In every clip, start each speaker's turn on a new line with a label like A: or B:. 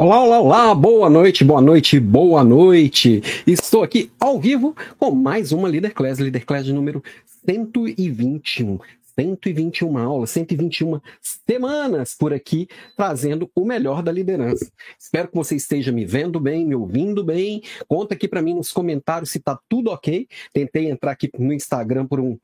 A: Olá, olá, olá, boa noite, boa noite, boa noite. Estou aqui ao vivo com mais uma Leader Class, Leader Class número 121. 121 aulas, 121 semanas por aqui, trazendo o melhor da liderança. Espero que você esteja me vendo bem, me ouvindo bem. Conta aqui para mim nos comentários se está tudo ok. Tentei entrar aqui no Instagram por um,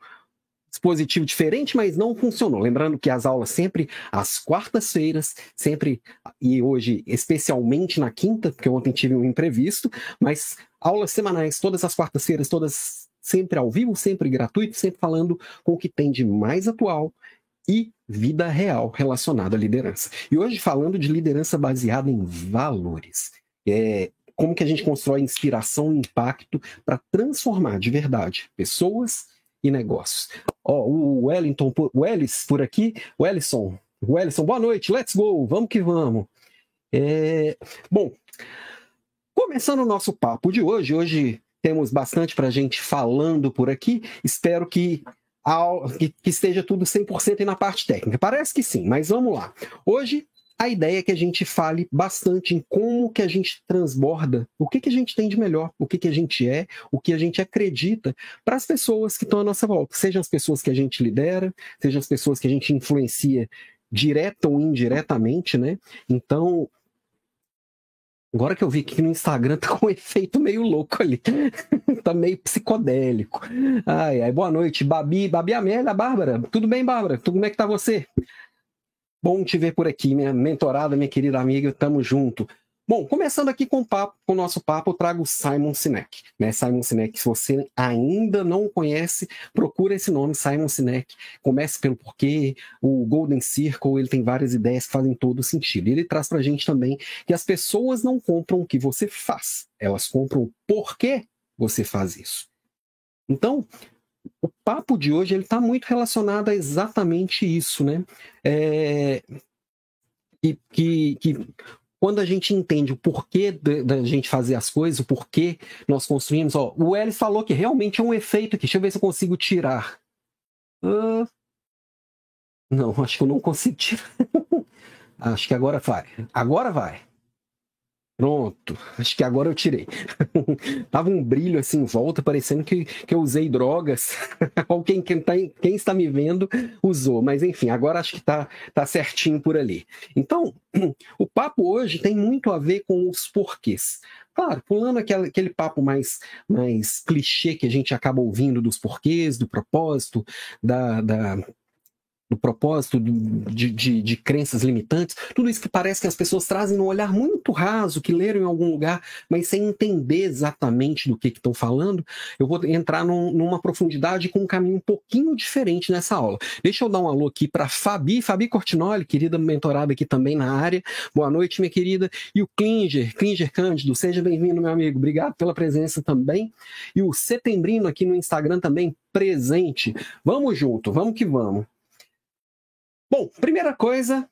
A: dispositivo diferente, mas não funcionou. Lembrando que as aulas sempre às quartas-feiras, sempre e hoje especialmente na quinta, porque ontem tive um imprevisto, mas aulas semanais todas as quartas-feiras, todas sempre ao vivo, sempre gratuito, sempre falando com o que tem de mais atual e vida real relacionada à liderança. E hoje falando de liderança baseada em valores. É, como que a gente constrói inspiração e impacto para transformar de verdade pessoas e negócios. Ó, o Wellington, o Ellis por aqui, o Ellison, o Ellison, boa noite, let's go, vamos que vamos. É, bom, começando o nosso papo de hoje, hoje temos bastante para gente falando por aqui, espero que que, esteja tudo 100% na parte técnica. Parece que sim, mas vamos lá. Hoje a ideia é que a gente fale bastante em como que a gente transborda, o que, que a gente tem de melhor, o que, que a gente é, o que a gente acredita para as pessoas que estão à nossa volta, sejam as pessoas que a gente lidera, sejam as pessoas que a gente influencia direta ou indiretamente, né? Então, Agora que eu vi que no Instagram tá com um efeito meio louco ali. tá meio psicodélico. Ai, ai, boa noite, Babi, Babi Amélia, Bárbara. Tudo bem, Bárbara? Tudo como é que tá você? Bom te ver por aqui, minha mentorada, minha querida amiga, tamo junto. Bom, começando aqui com o, papo, com o nosso papo, eu trago Simon Sinek. Né? Simon Sinek, se você ainda não conhece, procura esse nome, Simon Sinek. Comece pelo porquê, o Golden Circle, ele tem várias ideias que fazem todo sentido. Ele traz pra gente também que as pessoas não compram o que você faz, elas compram o porquê você faz isso. Então, o papo de hoje ele está muito relacionado a exatamente isso, né? É, e que, que quando a gente entende o porquê da gente fazer as coisas, o porquê nós construímos, ó, o Ellis falou que realmente é um efeito aqui. Deixa eu ver se eu consigo tirar. Uh, não, acho que eu não consigo tirar. acho que agora vai. Agora vai. Pronto, acho que agora eu tirei. Tava um brilho assim em volta, parecendo que, que eu usei drogas. Ou quem, quem, tá, quem está me vendo usou, mas enfim, agora acho que tá, tá certinho por ali. Então, o papo hoje tem muito a ver com os porquês. Claro, pulando aquele, aquele papo mais, mais clichê que a gente acaba ouvindo dos porquês, do propósito, da, da do propósito, de, de, de, crenças limitantes, tudo isso que parece que as pessoas trazem num olhar muito raso, que leram em algum lugar, mas sem entender exatamente do que estão falando, eu vou entrar num, numa profundidade com um caminho um pouquinho diferente nessa aula. Deixa eu dar um alô aqui para Fabi, Fabi Cortinoli, querida mentorada aqui também na área. Boa noite, minha querida. E o Klinger, Klinger Cândido, seja bem-vindo, meu amigo. Obrigado pela presença também. E o Setembrino aqui no Instagram também presente. Vamos junto, vamos que vamos. Bom, primeira coisa,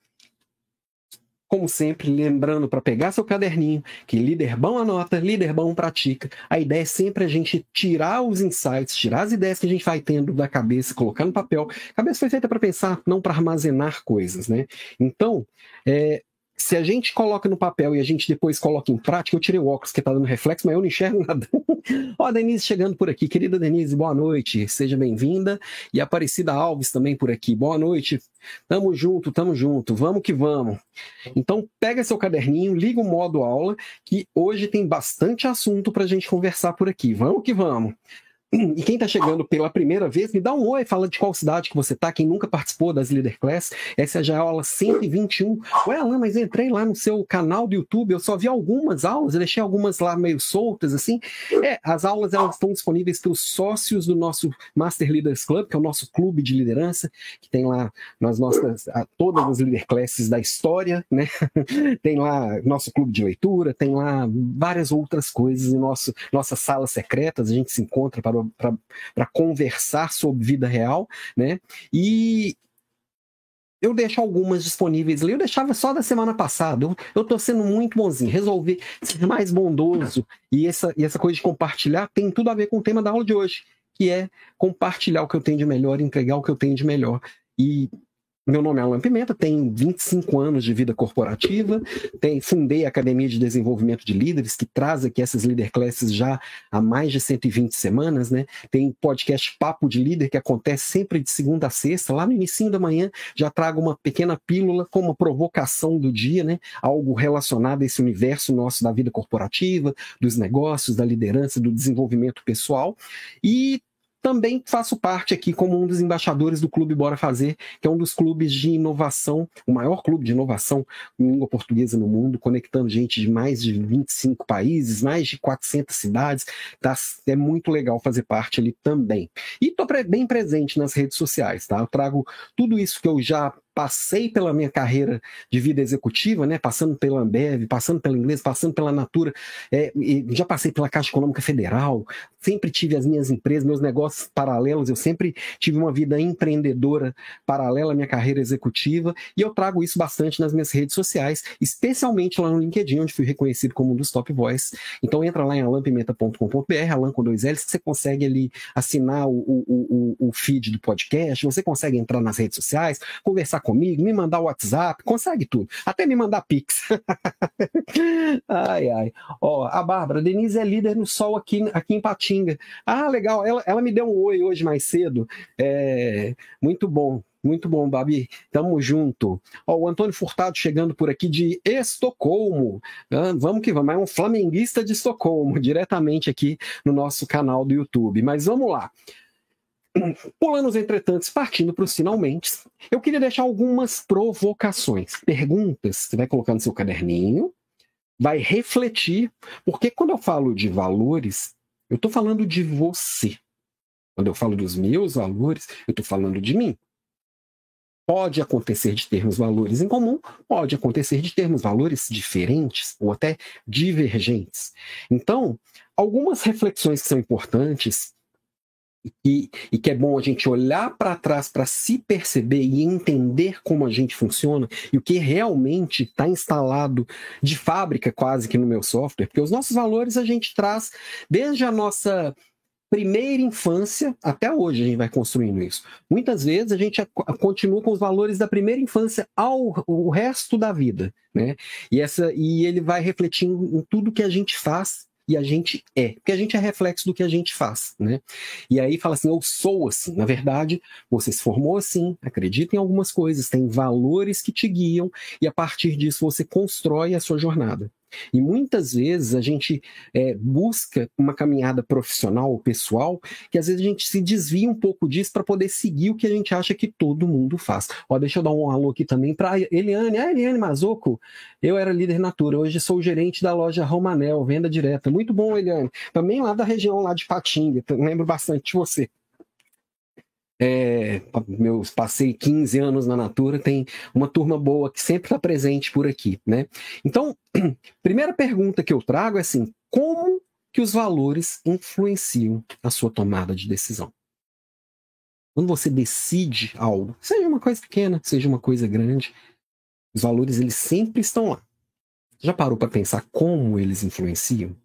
A: como sempre, lembrando para pegar seu caderninho, que líder bom anota, líder bom pratica. A ideia é sempre a gente tirar os insights, tirar as ideias que a gente vai tendo da cabeça, colocar no papel. A cabeça foi feita para pensar, não para armazenar coisas, né? Então, é, se a gente coloca no papel e a gente depois coloca em prática, eu tirei o óculos que está dando reflexo, mas eu não enxergo nada. Ó, a Denise chegando por aqui. Querida Denise, boa noite. Seja bem-vinda. E a Aparecida Alves também por aqui. Boa noite. Tamo junto, tamo junto. Vamos que vamos. Então, pega seu caderninho, liga o modo aula, que hoje tem bastante assunto para a gente conversar por aqui. Vamos que vamos. E quem está chegando pela primeira vez, me dá um oi, fala de qual cidade que você está, quem nunca participou das Leader Class. Essa já é a aula 121. Ué, Alan, mas entrei lá no seu canal do YouTube, eu só vi algumas aulas, eu deixei algumas lá meio soltas, assim. É, as aulas elas estão disponíveis para os sócios do nosso Master Leaders Club, que é o nosso clube de liderança, que tem lá nas nossas, todas as Leader Classes da história, né? tem lá nosso clube de leitura, tem lá várias outras coisas, nosso, nossas salas secretas, a gente se encontra para para conversar sobre vida real, né? E eu deixo algumas disponíveis ali. Eu deixava só da semana passada. Eu, eu tô sendo muito bonzinho. Resolvi ser mais bondoso. E essa, e essa coisa de compartilhar tem tudo a ver com o tema da aula de hoje, que é compartilhar o que eu tenho de melhor, entregar o que eu tenho de melhor. E Meu nome é Alan Pimenta, tenho 25 anos de vida corporativa, tem, fundei a Academia de Desenvolvimento de Líderes, que traz aqui essas Leader Classes já há mais de 120 semanas, né? Tem podcast Papo de Líder, que acontece sempre de segunda a sexta, lá no início da manhã, já trago uma pequena pílula com uma provocação do dia, né? Algo relacionado a esse universo nosso da vida corporativa, dos negócios, da liderança, do desenvolvimento pessoal. E também faço parte aqui como um dos embaixadores do Clube Bora Fazer, que é um dos clubes de inovação, o maior clube de inovação em língua portuguesa no mundo, conectando gente de mais de 25 países, mais de 400 cidades. Tá? É muito legal fazer parte ali também. E estou bem presente nas redes sociais, tá? Eu trago tudo isso que eu já passei pela minha carreira de vida executiva, né, passando pela Ambev, passando pela Inglês, passando pela Natura, é, já passei pela Caixa Econômica Federal, sempre tive as minhas empresas, meus negócios paralelos, eu sempre tive uma vida empreendedora paralela à minha carreira executiva, e eu trago isso bastante nas minhas redes sociais, especialmente lá no LinkedIn, onde fui reconhecido como um dos top voice. Então entra lá em alampimenta.com.br, alan com dois L's, você consegue ali assinar o, o, o, o feed do podcast, você consegue entrar nas redes sociais, conversar comigo, me mandar o WhatsApp, consegue tudo. Até me mandar Pix. ai, ai. Ó, a Bárbara, Denise é líder no sol aqui, aqui em Patinga. Ah, legal. Ela, ela me deu um oi hoje mais cedo. É, muito bom. Muito bom, Babi. Tamo junto. Ó, o Antônio Furtado chegando por aqui de Estocolmo. Ah, vamos que vamos. É um flamenguista de Estocolmo, diretamente aqui no nosso canal do YouTube. Mas vamos lá. Pulando os entretantos, partindo para os finalmente, eu queria deixar algumas provocações, perguntas. Você vai colocar no seu caderninho, vai refletir, porque quando eu falo de valores, eu estou falando de você. Quando eu falo dos meus valores, eu estou falando de mim. Pode acontecer de termos valores em comum, pode acontecer de termos valores diferentes ou até divergentes. Então, algumas reflexões que são importantes e, e, que é bom a gente olhar para trás para se perceber e entender como a gente funciona e o que realmente está instalado de fábrica quase que no meu software, porque os nossos valores a gente traz desde a nossa primeira infância até hoje a gente vai construindo isso. Muitas vezes a gente continua com os valores da primeira infância ao o resto da vida, né? E essa e ele vai refletindo em tudo que a gente faz e a gente é, porque a gente é reflexo do que a gente faz, né? E aí fala assim, eu sou assim. Na verdade, você se formou assim, acredita em algumas coisas, tem valores que te guiam e a partir disso você constrói a sua jornada. E muitas vezes a gente é, busca uma caminhada profissional ou pessoal que às vezes a gente se desvia um pouco disso para poder seguir o que a gente acha que todo mundo faz. Ó, deixa eu dar um alô aqui também para Eliane. Ah, Eliane Mazoco, eu era líder Natura, hoje sou gerente da loja Romanel, venda direta. Muito bom, Eliane. Também lá da região lá de Patinga, lembro bastante de você é, meus passei 15 anos na Natura, tem uma turma boa que sempre está presente por aqui, né? Então, primeira pergunta que eu trago é assim, como que os valores influenciam a sua tomada de decisão? Quando você decide algo, seja uma coisa pequena, seja uma coisa grande, os valores eles sempre estão lá. Já parou para pensar como eles influenciam?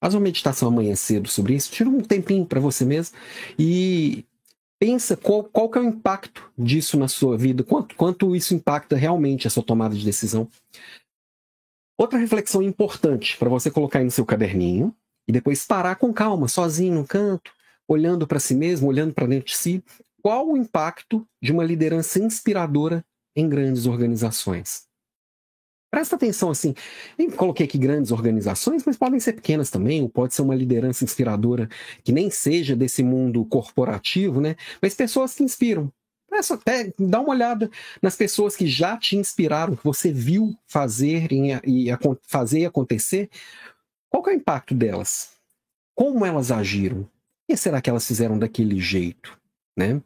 A: Faz uma meditação amanhã cedo sobre isso, tira um tempinho para você mesmo e pensa qual, qual que é o impacto disso na sua vida, quanto, quanto isso impacta realmente a sua tomada de decisão. Outra reflexão importante para você colocar aí no seu caderninho e depois parar com calma, sozinho no canto, olhando para si mesmo, olhando para dentro de si, qual o impacto de uma liderança inspiradora em grandes organizações. Presta atenção assim, eu coloquei aqui grandes organizações, mas podem ser pequenas também, ou pode ser uma liderança inspiradora que nem seja desse mundo corporativo, né? Mas pessoas que inspiram. Presta até, dá uma olhada nas pessoas que já te inspiraram, que você viu fazer e, fazer acontecer. Qual é o impacto delas? Como elas agiram? Que será que elas fizeram daquele jeito, né?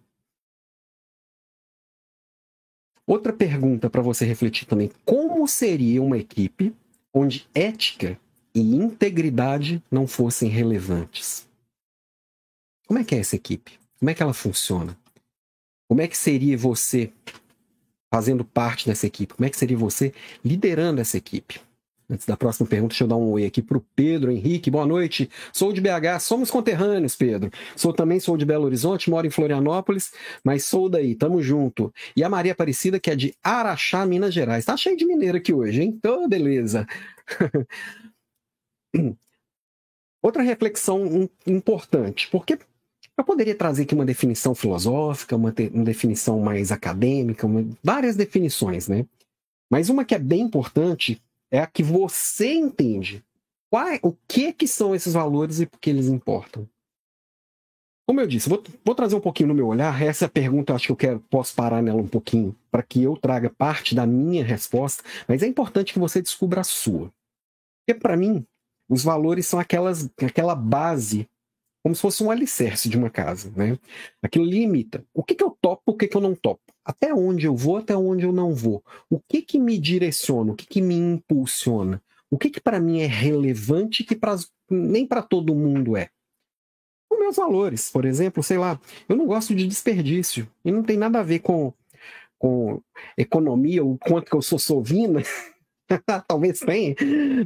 A: Outra pergunta para você refletir também: como seria uma equipe onde ética e integridade não fossem relevantes? Como é que é essa equipe? Como é que ela funciona? Como é que seria você fazendo parte dessa equipe? Como é que seria você liderando essa equipe? Antes da próxima pergunta, deixa eu dar um oi aqui para o Pedro Henrique. Boa noite. Sou de BH, somos conterrâneos, Pedro. Sou também sou de Belo Horizonte, moro em Florianópolis, mas sou daí, tamo junto. E a Maria Aparecida, que é de Araxá, Minas Gerais. Tá cheio de mineiro aqui hoje, hein? Então, beleza. Outra reflexão importante, porque eu poderia trazer aqui uma definição filosófica, uma, uma definição mais acadêmica, uma, várias definições, né? Mas uma que é bem importante é a que você entende. Qual, o que que são esses valores e por que eles importam? Como eu disse, vou, vou trazer um pouquinho no meu olhar. Essa pergunta eu acho que eu quero, posso parar nela um pouquinho para que eu traga parte da minha resposta, mas é importante que você descubra a sua. Porque para mim, os valores são aquelas, aquela base, como se fosse um alicerce de uma casa, né? Aquilo limita. O que, que eu topo, o que, que eu não topo? até onde eu vou, até onde eu não vou. O que que me direciona, o que que me impulsiona? O que que para mim é relevante que pra, nem para todo mundo é? Os meus valores, por exemplo, sei lá, eu não gosto de desperdício e não tem nada a ver com com economia, o quanto que eu sou sovina, Talvez tenha,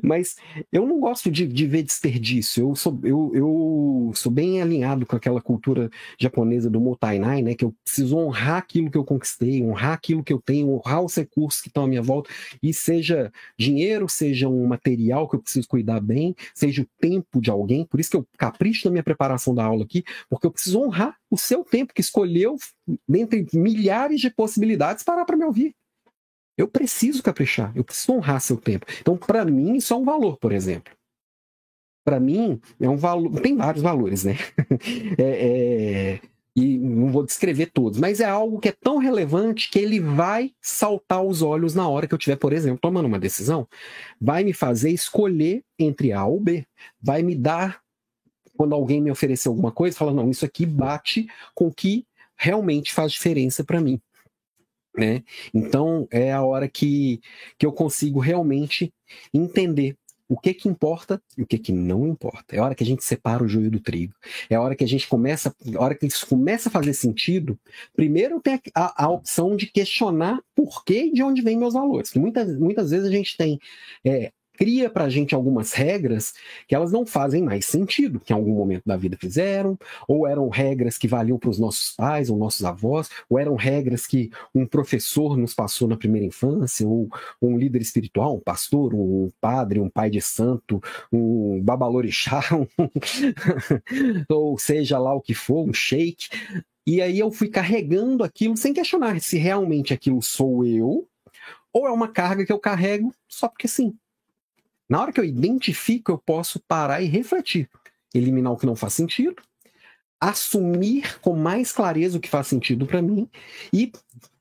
A: mas eu não gosto de, de ver desperdício. Eu sou, eu, eu sou bem alinhado com aquela cultura japonesa do Motainai, né? Que eu preciso honrar aquilo que eu conquistei, honrar aquilo que eu tenho, honrar os recursos que estão à minha volta, e seja dinheiro, seja um material que eu preciso cuidar bem, seja o tempo de alguém. Por isso que eu capricho na minha preparação da aula aqui, porque eu preciso honrar o seu tempo que escolheu, dentre milhares de possibilidades, parar para me ouvir. Eu preciso caprichar, eu preciso honrar seu tempo. Então, para mim, isso é um valor, por exemplo. Para mim, é um valor. Tem vários valores, né? é, é, e não vou descrever todos, mas é algo que é tão relevante que ele vai saltar os olhos na hora que eu estiver, por exemplo, tomando uma decisão. Vai me fazer escolher entre A ou B. Vai me dar, quando alguém me oferecer alguma coisa, fala: não, isso aqui bate com o que realmente faz diferença para mim. Né? Então é a hora que, que eu consigo realmente entender o que que importa e o que que não importa. É a hora que a gente separa o joio do trigo. É a hora que a gente começa, a hora que isso começa a fazer sentido. Primeiro tem a, a opção de questionar por que e de onde vêm meus valores. muitas, muitas vezes a gente tem é, cria para a gente algumas regras que elas não fazem mais sentido, que em algum momento da vida fizeram, ou eram regras que valiam para os nossos pais ou nossos avós, ou eram regras que um professor nos passou na primeira infância, ou um líder espiritual, um pastor, um padre, um pai de santo, um babalorixá, um ou seja lá o que for, um sheik. E aí eu fui carregando aquilo sem questionar se realmente aquilo sou eu, ou é uma carga que eu carrego só porque sim. Na hora que eu identifico, eu posso parar e refletir, eliminar o que não faz sentido, assumir com mais clareza o que faz sentido para mim e,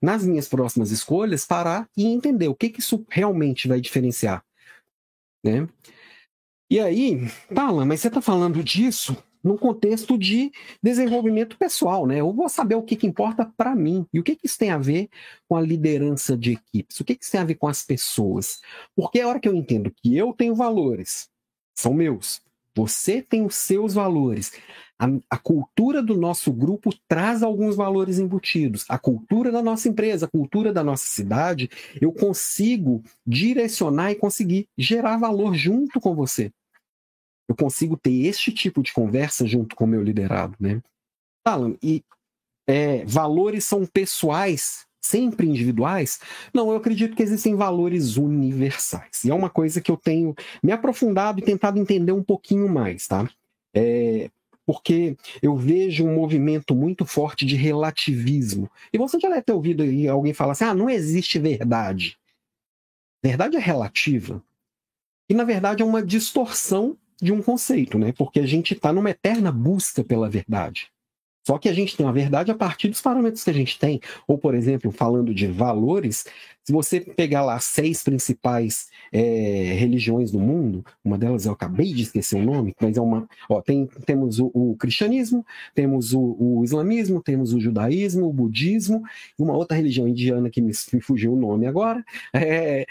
A: nas minhas próximas escolhas, parar e entender o que, que isso realmente vai diferenciar. Né? E aí, Tala, mas você está falando disso num contexto de desenvolvimento pessoal, né? Eu vou saber o que, que importa para mim e o que, que isso tem a ver com a liderança de equipes, o que, que isso tem a ver com as pessoas. Porque a hora que eu entendo que eu tenho valores, são meus, você tem os seus valores. A, a, cultura do nosso grupo traz alguns valores embutidos. A cultura da nossa empresa, a cultura da nossa cidade, eu consigo direcionar e conseguir gerar valor junto com você eu consigo ter este tipo de conversa junto com o meu liderado, né? Alan, e é, valores são pessoais, sempre individuais? Não, eu acredito que existem valores universais. E é uma coisa que eu tenho me aprofundado e tentado entender um pouquinho mais, tá? É, porque eu vejo um movimento muito forte de relativismo. E você já deve ter ouvido alguém falar assim: ah, não existe verdade. Verdade é relativa. E, na verdade, é uma distorção de um conceito, né? Porque a gente está numa eterna busca pela verdade. Só que a gente tem a verdade a partir dos parâmetros que a gente tem. Ou, por exemplo, falando de valores, se você pegar lá seis principais é, religiões do mundo, uma delas eu acabei de esquecer o nome, mas é uma. Ó, tem, temos o, o cristianismo, temos o, o, islamismo, temos o judaísmo, o budismo, e uma outra religião indiana que me, me fugiu o nome agora. É,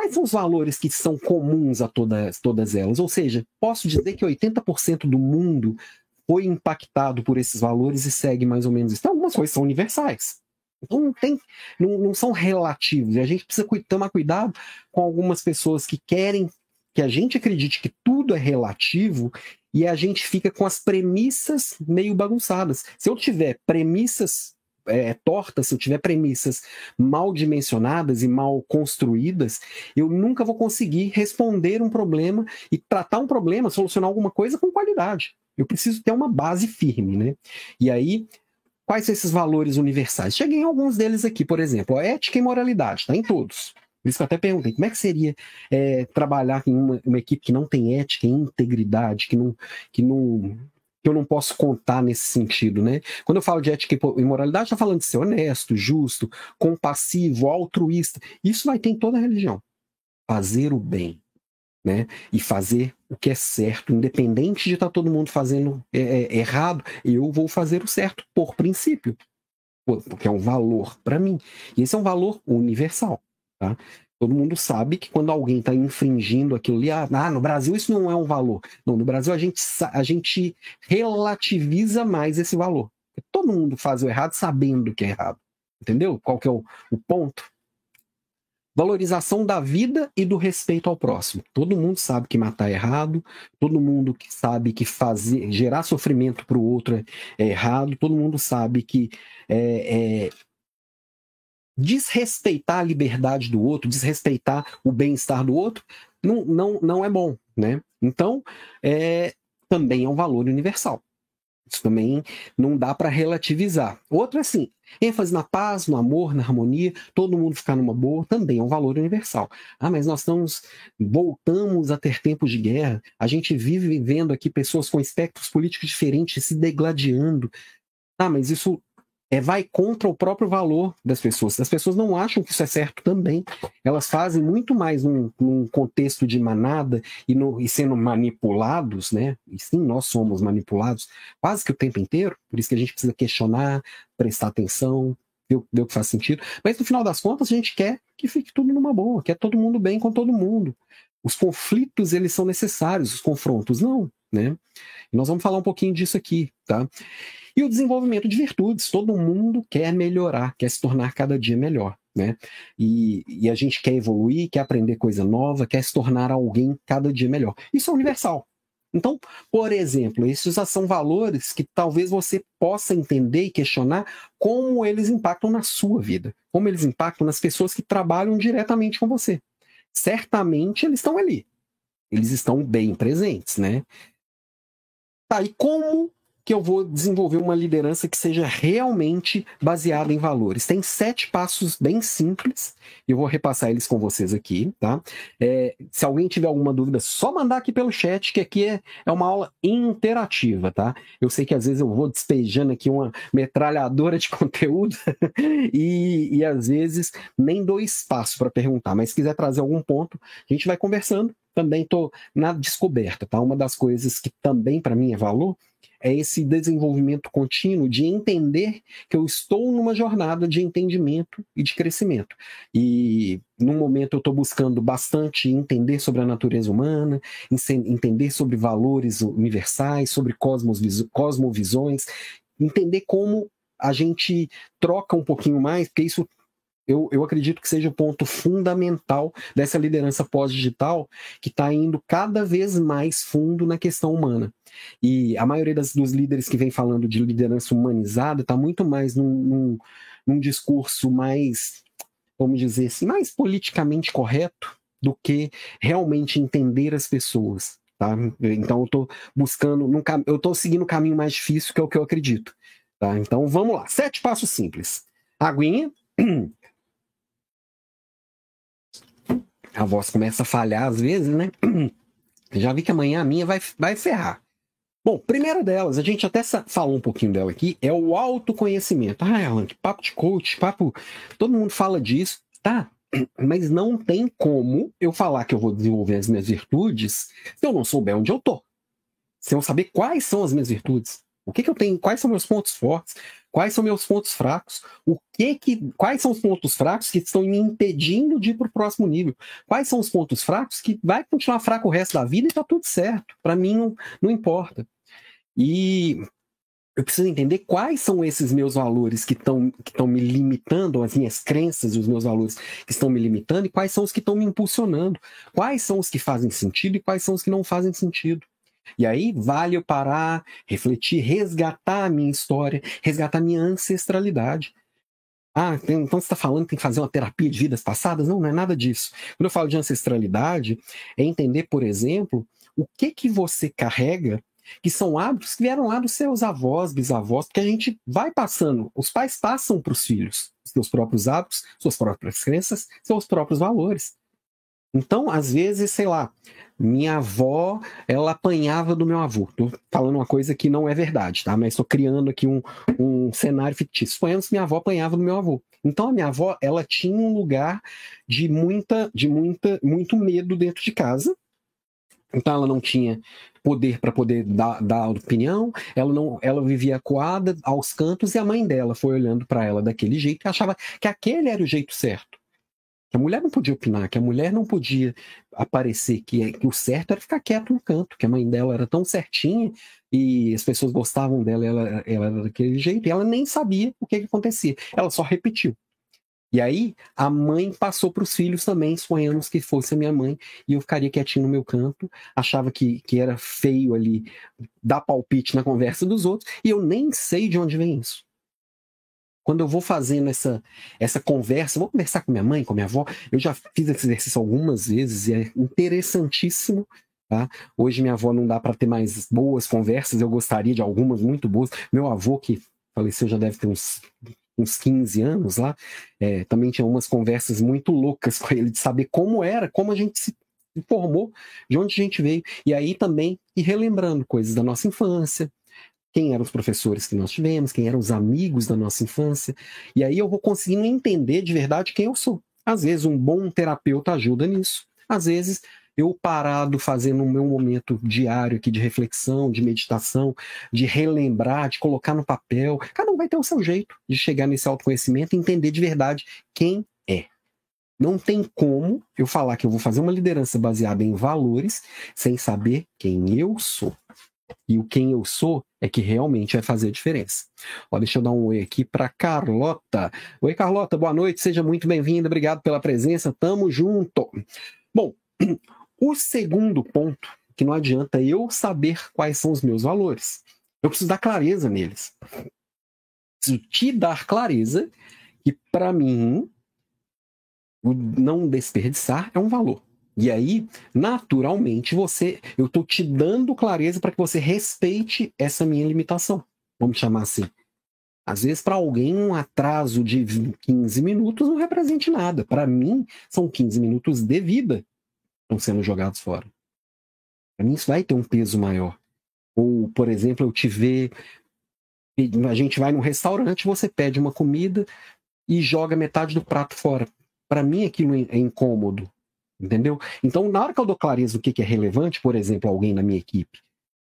A: Quais são os valores que são comuns a todas, todas elas? Ou seja, posso dizer que 80% do mundo foi impactado por esses valores e segue mais ou menos isso. Então, algumas coisas são universais. Então não tem, não, não são relativos. E a gente precisa tomar cuidado com algumas pessoas que querem que a gente acredite que tudo é relativo e a gente fica com as premissas meio bagunçadas. Se eu tiver premissas é, tortas, se eu tiver premissas mal dimensionadas e mal construídas, eu nunca vou conseguir responder um problema e tratar um problema, solucionar alguma coisa com qualidade. Eu preciso ter uma base firme, né? E aí, quais são esses valores universais? Cheguei em alguns deles aqui, por exemplo, a ética e moralidade, está em todos. Por isso que eu até perguntei, como é que seria é, trabalhar em uma, uma, equipe que não tem ética e integridade, que não, que não que eu não posso contar nesse sentido, né? Quando eu falo de ética e moralidade, estou falando de ser honesto, justo, compassivo, altruísta. Isso vai ter em toda religião. Fazer o bem, né? E fazer o que é certo, independente de estar tá todo mundo fazendo é, é, errado, eu vou fazer o certo por princípio, porque é um valor para mim. E esse é um valor universal, tá? Todo mundo sabe que quando alguém está infringindo aquilo ali, ah, ah, no Brasil isso não é um valor. Não, no Brasil a gente, a gente relativiza mais esse valor. Todo mundo faz o errado sabendo que é errado. Entendeu? Qual que é o, o ponto? Valorização da vida e do respeito ao próximo. Todo mundo sabe que matar é errado, todo mundo que sabe que fazer, gerar sofrimento para o outro é, é, errado, todo mundo sabe que é, é desrespeitar a liberdade do outro, desrespeitar o bem-estar do outro, não, não, não é bom, né? Então, é, também é um valor universal. Isso também não dá para relativizar. Outro é assim, ênfase na paz, no amor, na harmonia, todo mundo ficar numa boa, também é um valor universal. Ah, mas nós estamos voltamos a ter tempos de guerra. A gente vive vivendo aqui pessoas com espectros políticos diferentes se degladiando. Ah, mas isso é, vai contra o próprio valor das pessoas. As pessoas não acham que isso é certo também. Elas fazem muito mais num, num contexto de manada e, no, e, sendo manipulados, né? E sim, nós somos manipulados quase que o tempo inteiro. Por isso que a gente precisa questionar, prestar atenção, ver, o que faz sentido. Mas no final das contas, a gente quer que fique tudo numa boa, quer todo mundo bem com todo mundo. Os conflitos, eles são necessários, os confrontos não, né? E nós vamos falar um pouquinho disso aqui, tá? E o desenvolvimento de virtudes. Todo mundo quer melhorar, quer se tornar cada dia melhor. Né? E, e, a gente quer evoluir, quer aprender coisa nova, quer se tornar alguém cada dia melhor. Isso é universal. Então, por exemplo, esses são valores que talvez você possa entender e questionar como eles impactam na sua vida, como eles impactam nas pessoas que trabalham diretamente com você. Certamente eles estão ali, eles estão bem presentes, né? Tá, e como que eu vou desenvolver uma liderança que seja realmente baseada em valores. Tem sete passos bem simples, e eu vou repassar eles com vocês aqui, tá? É, se alguém tiver alguma dúvida, só mandar aqui pelo chat, que aqui é, é uma aula interativa, tá? Eu sei que às vezes eu vou despejando aqui uma metralhadora de conteúdo e, e às vezes nem dou espaço para perguntar, mas se quiser trazer algum ponto, a gente vai conversando. Também estou na descoberta, tá? Uma das coisas que também para mim é valor é esse desenvolvimento contínuo de entender que eu estou numa jornada de entendimento e de crescimento. E no momento eu estou buscando bastante entender sobre a natureza humana, entender sobre valores universais, sobre cosmovisões, entender como a gente troca um pouquinho mais, porque isso eu, eu acredito que seja o ponto fundamental dessa liderança pós-digital, que está indo cada vez mais fundo na questão humana. E a maioria das, dos líderes que vem falando de liderança humanizada está muito mais num, num, num discurso mais, vamos dizer assim, mais politicamente correto do que realmente entender as pessoas. Tá? Então eu estou buscando, num, eu estou seguindo o caminho mais difícil, que é o que eu acredito. Tá? Então vamos lá, sete passos simples. Aguinha, a voz começa a falhar às vezes, né? Já vi que amanhã a minha vai, vai ferrar. Bom, primeira delas, a gente até falou um pouquinho dela aqui, é o autoconhecimento. Ah, Alan, que papo de coach, papo. Todo mundo fala disso, tá? Mas não tem como eu falar que eu vou desenvolver as minhas virtudes se eu não souber onde eu tô. Se eu não saber quais são as minhas virtudes. O que, que eu tenho? Quais são meus pontos fortes? Quais são meus pontos fracos? O que que, quais são os pontos fracos que estão me impedindo de ir para o próximo nível? Quais são os pontos fracos que vai continuar fraco o resto da vida e está tudo certo? Para mim não, não importa. E eu preciso entender quais são esses meus valores que estão que me limitando, as minhas crenças e os meus valores que estão me limitando, e quais são os que estão me impulsionando. Quais são os que fazem sentido e quais são os que não fazem sentido. E aí vale eu parar, refletir, resgatar a minha história, resgatar a minha ancestralidade. Ah, então você está falando que tem que fazer uma terapia de vidas passadas? Não, não é nada disso. Quando eu falo de ancestralidade, é entender, por exemplo, o que que você carrega que são hábitos que vieram lá dos seus avós, bisavós, porque a gente vai passando, os pais passam para os filhos seus próprios hábitos, suas próprias crenças, seus próprios valores. Então, às vezes, sei lá, minha avó, ela apanhava do meu avô. Tô falando uma coisa que não é verdade, tá? Mas estou criando aqui um, um cenário fictício. Suponhamos que minha avó apanhava do meu avô. Então, a minha avó, ela tinha um lugar de muita, de muita, muito medo dentro de casa. Então, ela não tinha poder para poder dar, dar opinião, ela não, ela vivia coada aos cantos e a mãe dela foi olhando para ela daquele jeito e achava que aquele era o jeito certo. Que a mulher não podia opinar, que a mulher não podia aparecer, que, que o certo era ficar quieto no canto, que a mãe dela era tão certinha e as pessoas gostavam dela, ela, ela era daquele jeito, e ela nem sabia o que, que acontecia. Ela só repetiu. E aí a mãe passou para os filhos também, sonhamos que fosse a minha mãe, e eu ficaria quietinho no meu canto, achava que, que era feio ali dar palpite na conversa dos outros, e eu nem sei de onde vem isso. Quando eu vou fazendo essa, essa conversa, vou conversar com minha mãe, com minha avó, eu já fiz esse exercício algumas vezes e é interessantíssimo. Tá? Hoje minha avó não dá para ter mais boas conversas, eu gostaria de algumas muito boas. Meu avô, que faleceu já deve ter uns uns 15 anos lá, é, também tinha umas conversas muito loucas com ele, de saber como era, como a gente se formou, de onde a gente veio. E aí também ir relembrando coisas da nossa infância, quem eram os professores que nós tivemos, quem eram os amigos da nossa infância. E aí eu vou conseguindo entender de verdade quem eu sou. Às vezes um bom terapeuta ajuda nisso. Às vezes eu parado fazendo o meu momento diário aqui de reflexão, de meditação, de relembrar, de colocar no papel. Cada um vai ter o seu jeito de chegar nesse autoconhecimento e entender de verdade quem é. Não tem como eu falar que eu vou fazer uma liderança baseada em valores sem saber quem eu sou. E o quem eu sou é que realmente vai fazer a diferença. Ó, deixa eu dar um oi aqui para Carlota. Oi, Carlota, boa noite, seja muito bem-vinda, obrigado pela presença, tamo junto. Bom, o segundo ponto, que não adianta eu saber quais são os meus valores. Eu preciso dar clareza neles. Preciso te dar clareza que, para mim, o não desperdiçar é um valor. E aí, naturalmente, você, eu estou te dando clareza para que você respeite essa minha limitação. Vamos chamar assim. Às vezes, para alguém, um atraso de 15 minutos não representa nada. Para mim, são 15 minutos de vida estão sendo jogados fora. Para mim, isso vai ter um peso maior. Ou, por exemplo, eu te ver. A gente vai num restaurante, você pede uma comida e joga metade do prato fora. Para mim, aquilo é incômodo. Entendeu? Então, na hora que eu dou clareza do que é relevante, por exemplo, alguém na minha equipe,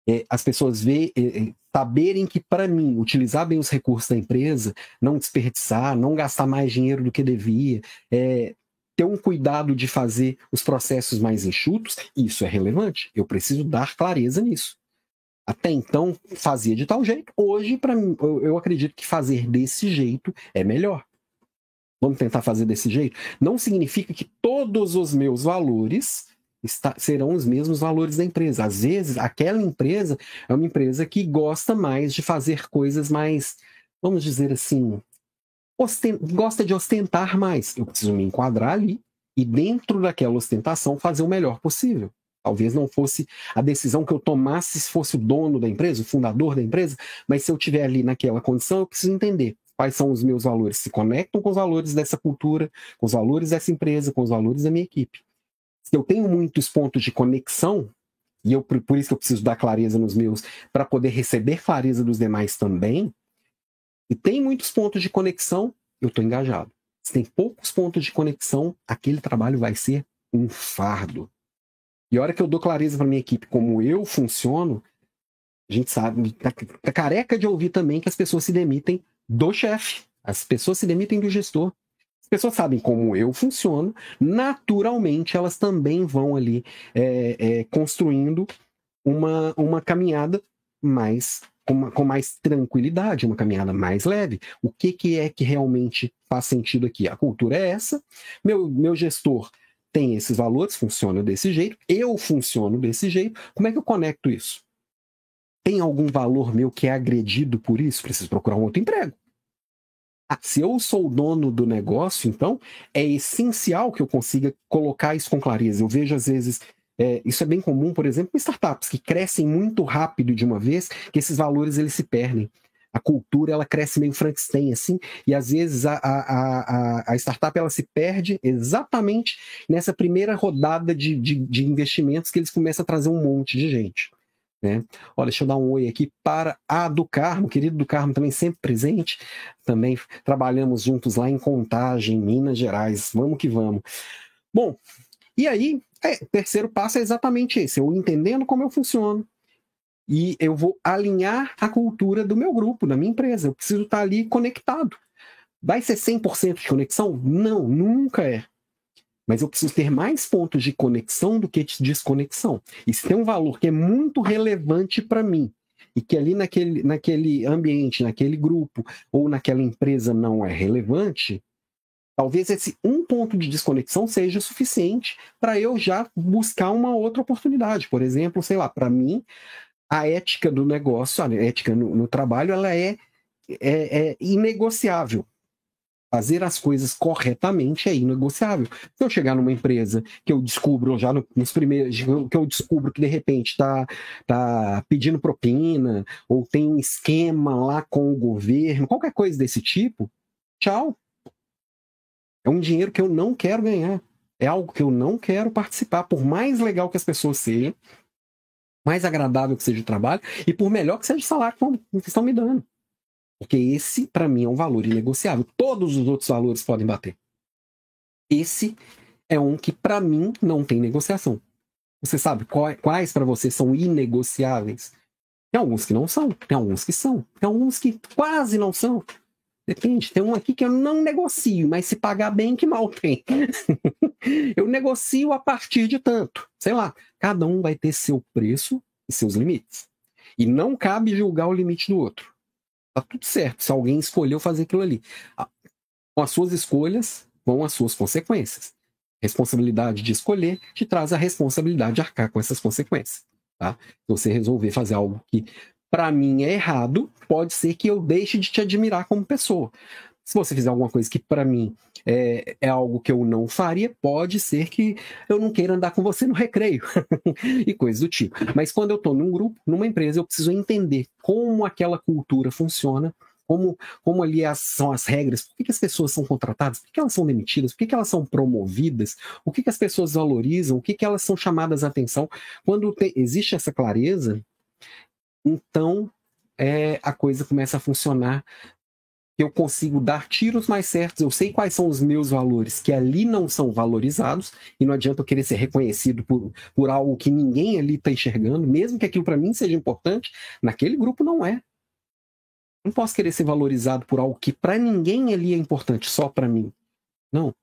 A: é, as pessoas vê, é, é saberem que, para mim, utilizar bem os recursos da empresa, não desperdiçar, não gastar mais dinheiro do que devia, é, ter um cuidado de fazer os processos mais enxutos, isso é relevante. Eu preciso dar clareza nisso. Até então fazia de tal jeito, hoje para mim eu acredito que fazer desse jeito é melhor. Vamos tentar fazer desse jeito. Não significa que todos os meus valores está, serão os mesmos valores da empresa. Às vezes, aquela empresa é uma empresa que gosta mais de fazer coisas mais, vamos dizer assim, gosta de ostentar mais. Eu preciso me enquadrar ali e, dentro daquela ostentação, fazer o melhor possível. Talvez não fosse a decisão que eu tomasse se fosse o dono da empresa, o fundador da empresa, mas se eu estiver ali naquela condição, eu preciso entender quais são os meus valores, se conectam com os valores dessa cultura, com os valores dessa empresa, com os valores da minha equipe. Se eu tenho muitos pontos de conexão, e eu, por isso que eu preciso dar clareza nos meus, para poder receber clareza dos demais também, e tem muitos pontos de conexão, eu estou engajado. Se tem poucos pontos de conexão, aquele trabalho vai ser um fardo. E a hora que eu dou clareza para minha equipe como eu funciono, a gente sabe, tá, tá careca de ouvir também que as pessoas se demitem do chefe. As pessoas se demitem do gestor. As pessoas sabem como eu funciono, naturalmente elas também vão ali é, é, construindo uma, uma caminhada mais com, com, mais tranquilidade, uma caminhada mais leve. O que, que é que realmente faz sentido aqui? A cultura é essa, meu, meu gestor tem esses valores, funciona desse jeito, eu funciono desse jeito. Como é que eu conecto isso? Tem algum valor meu que é agredido por isso? Preciso procurar um outro emprego. Ah, se eu sou o dono do negócio, então é essencial que eu consiga colocar isso com clareza. Eu vejo, às vezes, é, isso é bem comum, por exemplo, em startups que crescem muito rápido de uma vez, que esses valores eles se perdem. A cultura ela cresce meio Frankenstein assim, e às vezes a, a, a, a startup ela se perde exatamente nessa primeira rodada de, de, de investimentos que eles começam a trazer um monte de gente. Né? Olha, deixa eu dar um oi aqui para a do Carmo, querido do Carmo, também sempre presente. Também trabalhamos juntos lá em Contagem, Minas Gerais. Vamos que vamos. Bom, e aí, é, terceiro passo é exatamente esse: eu entendendo como eu funciono. E eu vou alinhar a cultura do meu grupo, da minha empresa. Eu preciso estar ali conectado. Vai ser 100% de conexão? Não, nunca é. Mas eu preciso ter mais pontos de conexão do que de desconexão. E se tem um valor que é muito relevante para mim, e que ali naquele, naquele ambiente, naquele grupo ou naquela empresa não é relevante, talvez esse um ponto de desconexão seja suficiente para eu já buscar uma outra oportunidade. Por exemplo, sei lá, para mim, a ética do negócio, a ética no, no trabalho, ela é, é, é inegociável fazer as coisas corretamente é inegociável. Se eu chegar numa empresa que eu descubro já no, nos primeiros, que eu descubro que de repente está tá pedindo propina ou tem um esquema lá com o governo, qualquer coisa desse tipo, tchau. É um dinheiro que eu não quero ganhar. É algo que eu não quero participar, por mais legal que as pessoas sejam, mais agradável que seja o trabalho e por melhor que seja o salário que estão me dando. Porque esse, para mim, é um valor inegociável. Todos os outros valores podem bater. Esse é um que, para mim, não tem negociação. Você sabe quais para você são inegociáveis? Tem alguns que não são, tem alguns que são, tem alguns que quase não são. Depende, tem um aqui que eu não negocio, mas se pagar bem, que mal tem. eu negocio a partir de tanto. Sei lá, cada um vai ter seu preço e seus limites. E não cabe julgar o limite do outro. Tá tudo certo se alguém escolheu fazer aquilo ali. Com as suas escolhas, vão as suas consequências. Responsabilidade de escolher te traz a responsabilidade de arcar com essas consequências. Tá? Se você resolver fazer algo que para mim é errado, pode ser que eu deixe de te admirar como pessoa. Se você fizer alguma coisa que para mim é, é, algo que eu não faria, pode ser que eu não queira andar com você no recreio e coisas do tipo. Mas quando eu estou num grupo, numa empresa, eu preciso entender como aquela cultura funciona, como, como ali as, são as regras, por que, que, as pessoas são contratadas, por que, que elas são demitidas, por que, que elas são promovidas, o que, as pessoas valorizam, o que, que elas são chamadas a atenção. Quando te, existe essa clareza, então é, a coisa começa a funcionar eu consigo dar tiros mais certos, eu sei quais são os meus valores que ali não são valorizados, e não adianta eu querer ser reconhecido por, por algo que ninguém ali está enxergando, mesmo que aquilo para mim seja importante, naquele grupo não é. Não posso querer ser valorizado por algo que para ninguém ali é importante, só para mim. Não.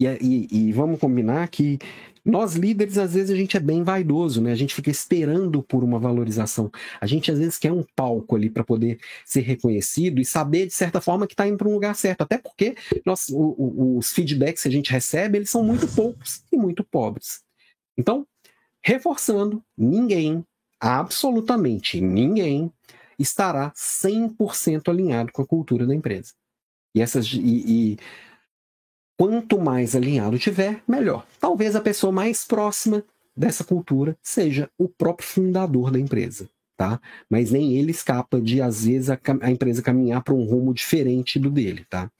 A: E, e, e, vamos combinar que nós líderes, às vezes, a gente é bem vaidoso, né? A gente fica esperando por uma valorização. A gente, às vezes, quer um palco ali para poder ser reconhecido e saber, de certa forma, que está indo para um lugar certo. Até porque nós, o, o, os feedbacks que a gente recebe, eles são muito poucos e muito pobres. Então, reforçando, ninguém, absolutamente ninguém, estará 100% alinhado com a cultura da empresa. E essas e, e Quanto mais alinhado tiver, melhor. Talvez a pessoa mais próxima dessa cultura seja o próprio fundador da empresa, tá? Mas nem ele escapa de, às vezes, a, a empresa caminhar para um rumo diferente do dele, tá?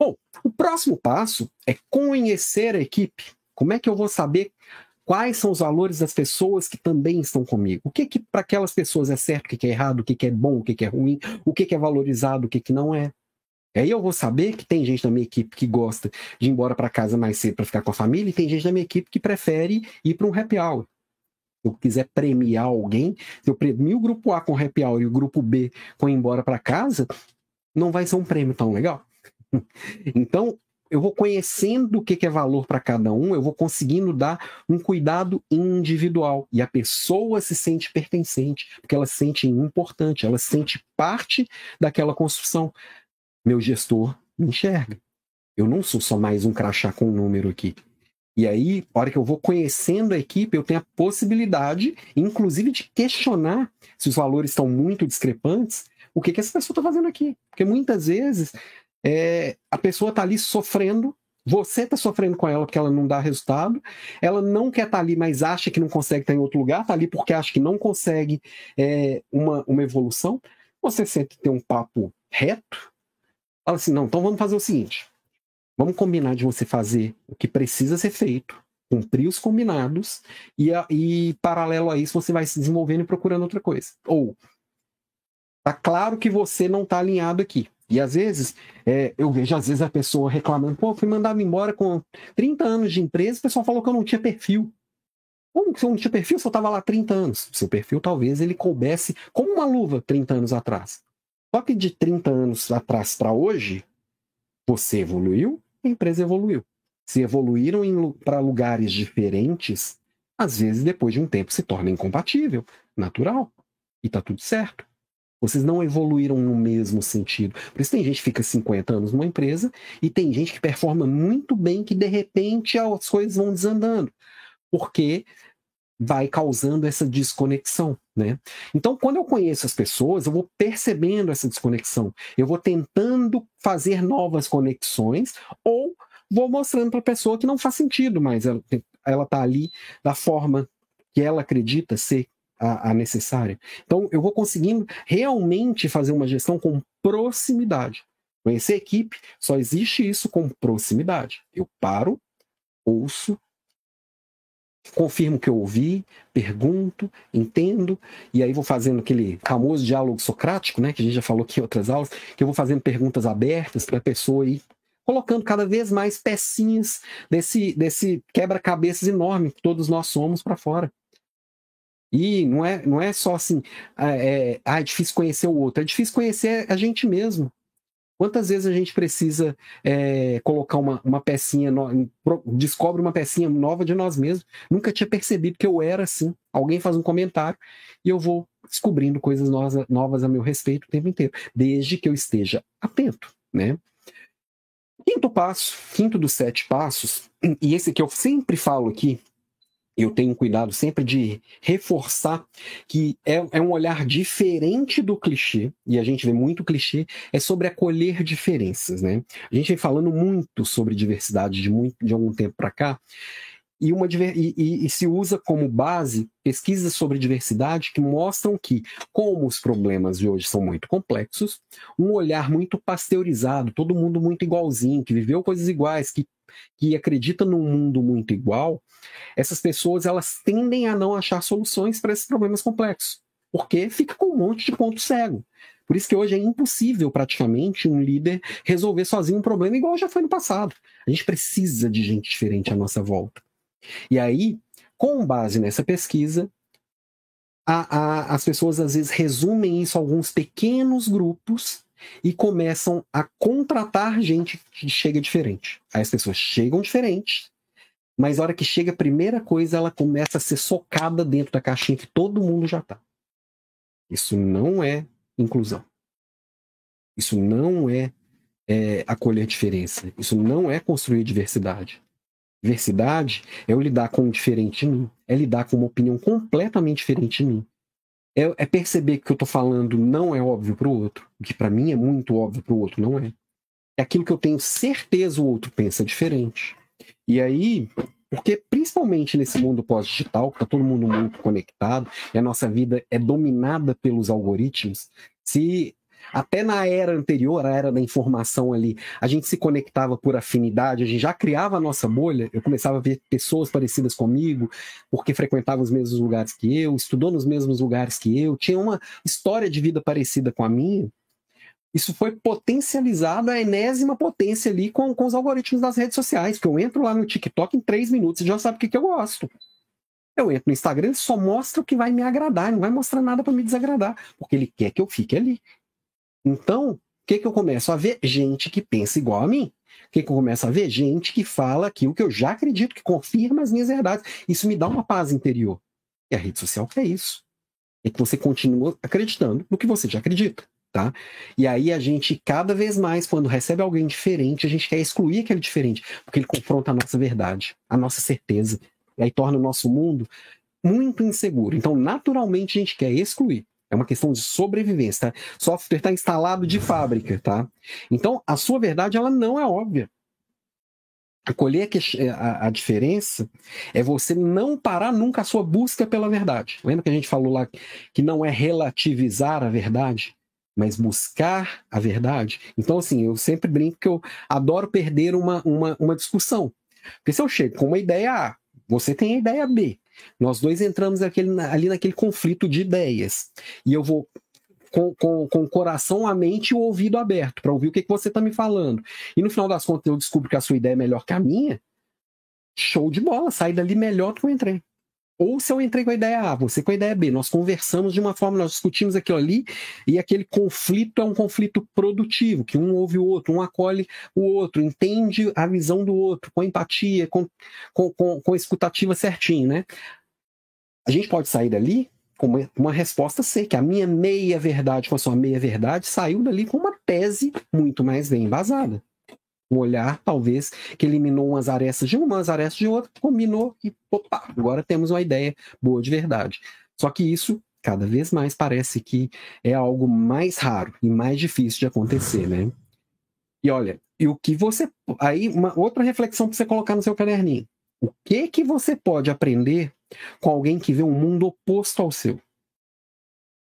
A: Bom, o próximo passo é conhecer a equipe. Como é que eu vou saber quais são os valores das pessoas que também estão comigo? O que que para aquelas pessoas é certo, o que, que é errado, o que, que é bom, o que, que é ruim, o que, que é valorizado, o que, que não é? Aí eu vou saber que tem gente na minha equipe que gosta de ir embora para casa mais cedo para ficar com a família, e tem gente na minha equipe que prefere ir para um happy hour. Se eu quiser premiar alguém, se eu premio o grupo A com happy hour e o grupo B com ir embora para casa, não vai ser um prêmio tão legal. então, eu vou conhecendo o que é valor para cada um, eu vou conseguindo dar um cuidado individual. E a pessoa se sente pertencente, porque ela se sente importante, ela se sente parte daquela construção. Meu gestor me enxerga. Eu não sou só mais um crachá com um número aqui. E aí, a hora que eu vou conhecendo a equipe, eu tenho a possibilidade, inclusive, de questionar se os valores estão muito discrepantes, o que, que essa pessoa está fazendo aqui. Porque muitas vezes é, a pessoa está ali sofrendo, você está sofrendo com ela porque ela não dá resultado, ela não quer estar tá ali, mas acha que não consegue estar em outro lugar, está ali porque acha que não consegue é, uma, uma evolução. Você sempre tem um papo reto, fala assim: não, então vamos fazer o seguinte: vamos combinar de você fazer o que precisa ser feito, cumprir os combinados, e, e paralelo a isso você vai se desenvolvendo e procurando outra coisa. Ou, tá claro que você não está alinhado aqui. E às vezes, é, eu vejo às vezes a pessoa reclamando, pô, fui mandado embora com 30 anos de empresa, o pessoal falou que eu não tinha perfil. Como que você não tinha perfil se eu estava lá 30 anos? Seu perfil talvez ele coubesse como uma luva 30 anos atrás. Só que de 30 anos atrás para hoje, você evoluiu, a empresa evoluiu. Se evoluíram para lugares diferentes, às vezes depois de um tempo se torna incompatível, natural. E tá tudo certo. Vocês não evoluíram no mesmo sentido. Por isso tem gente que fica 50 anos numa empresa e tem gente que performa muito bem que de repente as coisas vão desandando. Porque vai causando essa desconexão, né? Então, quando eu conheço as pessoas, eu vou percebendo essa desconexão. Eu vou tentando fazer novas conexões ou vou mostrando para a pessoa que não faz sentido mais ela, ela tá ali da forma que ela acredita ser a, a, necessária. Então, eu vou conseguindo realmente fazer uma gestão com proximidade. Conhecer equipe, só existe isso com proximidade. Eu paro, ouço, confirmo que eu ouvi, pergunto, entendo, e aí vou fazendo aquele famoso diálogo socrático, né, que a gente já falou aqui em outras aulas, que eu vou fazendo perguntas abertas para a pessoa ir colocando cada vez mais pecinhas desse, desse quebra-cabeças enorme que todos nós somos para fora. E não é, não é só assim, é, é, ah, é difícil conhecer o outro, é difícil conhecer a gente mesmo. Quantas vezes a gente precisa é, colocar uma, uma pecinha, no, descobre uma pecinha nova de nós mesmos? Nunca tinha percebido que eu era assim. Alguém faz um comentário e eu vou descobrindo coisas novas, novas a meu respeito o tempo inteiro, desde que eu esteja atento, né? Quinto passo, quinto dos sete passos, e esse que eu sempre falo aqui, eu tenho cuidado sempre de reforçar que é, é, um olhar diferente do clichê, e a gente vê muito clichê, é sobre acolher diferenças, né? A gente vem falando muito sobre diversidade de, muito, de algum tempo para cá, e, uma, e, e, e, se usa como base pesquisas sobre diversidade que mostram que, como os problemas de hoje são muito complexos, um olhar muito pasteurizado, todo mundo muito igualzinho, que viveu coisas iguais, que, que acredita num mundo muito igual, essas pessoas elas tendem a não achar soluções para esses problemas complexos, porque fica com um monte de ponto cego. Por isso que hoje é impossível, praticamente, um líder resolver sozinho um problema igual já foi no passado. A gente precisa de gente diferente à nossa volta. E aí, com base nessa pesquisa, a, a, as pessoas às vezes resumem isso a alguns pequenos grupos e começam a contratar gente que chega diferente. Aí as pessoas chegam diferentes, mas a hora que chega a primeira coisa, ela começa a ser socada dentro da caixinha que todo mundo já está. Isso não é inclusão. Isso não é, é acolher diferença. Isso não é construir diversidade. Diversidade é eu lidar com o diferente de mim, é lidar com uma opinião completamente diferente de mim. É, é perceber que o que eu estou falando não é óbvio para o outro, o que para mim é muito óbvio para o outro não é. É aquilo que eu tenho certeza o outro pensa diferente. E aí, porque principalmente nesse mundo pós-digital, que está todo mundo muito conectado, e a nossa vida é dominada pelos algoritmos, se até na era anterior, a era da informação ali, a gente se conectava por afinidade, a gente já criava a nossa bolha. Eu começava a ver pessoas parecidas comigo, porque frequentava os mesmos lugares que eu, estudou nos mesmos lugares que eu, tinha uma história de vida parecida com a minha. Isso foi potencializado a enésima potência ali com, com os algoritmos das redes sociais, que eu entro lá no TikTok em três minutos e já sabe o que, que eu gosto. Eu entro no Instagram, só mostra o que vai me agradar, não vai mostrar nada para me desagradar, porque ele quer que eu fique ali. Então, o que, que eu começo a ver? Gente que pensa igual a mim. O que, que eu começo a ver? Gente que fala aquilo que eu já acredito, que confirma as minhas verdades. Isso me dá uma paz interior. E a rede social é isso. É que você continua acreditando no que você já acredita. Tá? E aí a gente, cada vez mais, quando recebe alguém diferente, a gente quer excluir aquele diferente, porque ele confronta a nossa verdade, a nossa certeza. E aí torna o nosso mundo muito inseguro. Então, naturalmente, a gente quer excluir. É uma questão de sobrevivência, tá? Software está instalado de fábrica, tá? Então, a sua verdade, ela não é óbvia. Acolher a, a, diferença é você não parar nunca a sua busca pela verdade. Lembra que a gente falou lá que não é relativizar a verdade, mas buscar a verdade? Então, assim, eu sempre brinco que eu adoro perder uma, uma, uma discussão. Porque se eu chego com uma ideia A, você tem a ideia B, nós dois entramos naquele, ali naquele conflito de ideias. E eu vou com, com, com o coração, a mente e o ouvido aberto para ouvir o que, que você está me falando. E no final das contas eu descubro que a sua ideia é melhor que a minha. Show de bola, sai dali melhor do que eu entrei. Ou se eu entrei com a ideia A, você com a ideia B, nós conversamos de uma forma, nós discutimos aquilo ali, e aquele conflito é um conflito produtivo, que um ouve o outro, um acolhe o outro, entende a visão do outro, com empatia, com, com, com, com escutativa certinho, né? A gente pode sair dali com uma, uma resposta C, que a minha meia-verdade com a sua meia-verdade saiu dali com uma tese muito mais bem embasada. Um olhar, talvez, que eliminou umas arestas de uma, umas arestas de outra, combinou e, opa, agora temos uma ideia boa de verdade. Só que isso, cada vez mais, parece que é algo mais raro e mais difícil de acontecer, né? E olha, e o que você. Aí, uma outra reflexão para você colocar no seu caderninho. O que que você pode aprender com alguém que vê um mundo oposto ao seu.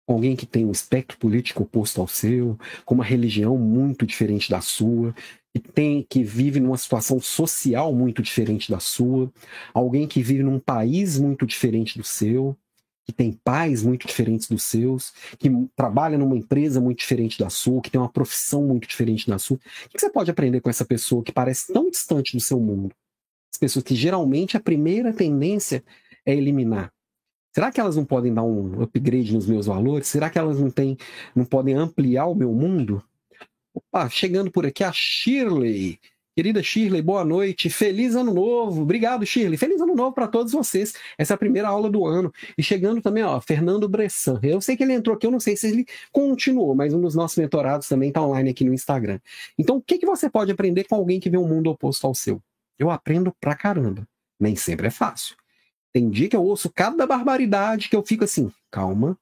A: Com alguém que tem um espectro político oposto ao seu, com uma religião muito diferente da sua, que tem que vive numa situação social muito diferente da sua, alguém que vive num país muito diferente do seu, que tem pais muito diferentes dos seus, que trabalha numa empresa muito diferente da sua, que tem uma profissão muito diferente da sua. O que você pode aprender com essa pessoa que parece tão distante do seu mundo? As pessoas que geralmente a primeira tendência é eliminar. Será que elas não podem dar um upgrade nos meus valores? Será que elas não, têm, não podem ampliar o meu mundo? Opa, chegando por aqui a Shirley. Querida Shirley, boa noite. Feliz ano novo. Obrigado, Shirley. Feliz ano novo para todos vocês. Essa é a primeira aula do ano. E chegando também, ó, Fernando Bressan. Eu sei que ele entrou aqui, eu não sei se ele continuou, mas um dos nossos mentorados também está online aqui no Instagram. Então, o que, que você pode aprender com alguém que vê um mundo oposto ao seu? Eu aprendo pra caramba. Nem sempre é fácil. Tem dia que eu ouço cada barbaridade que eu fico assim, calma,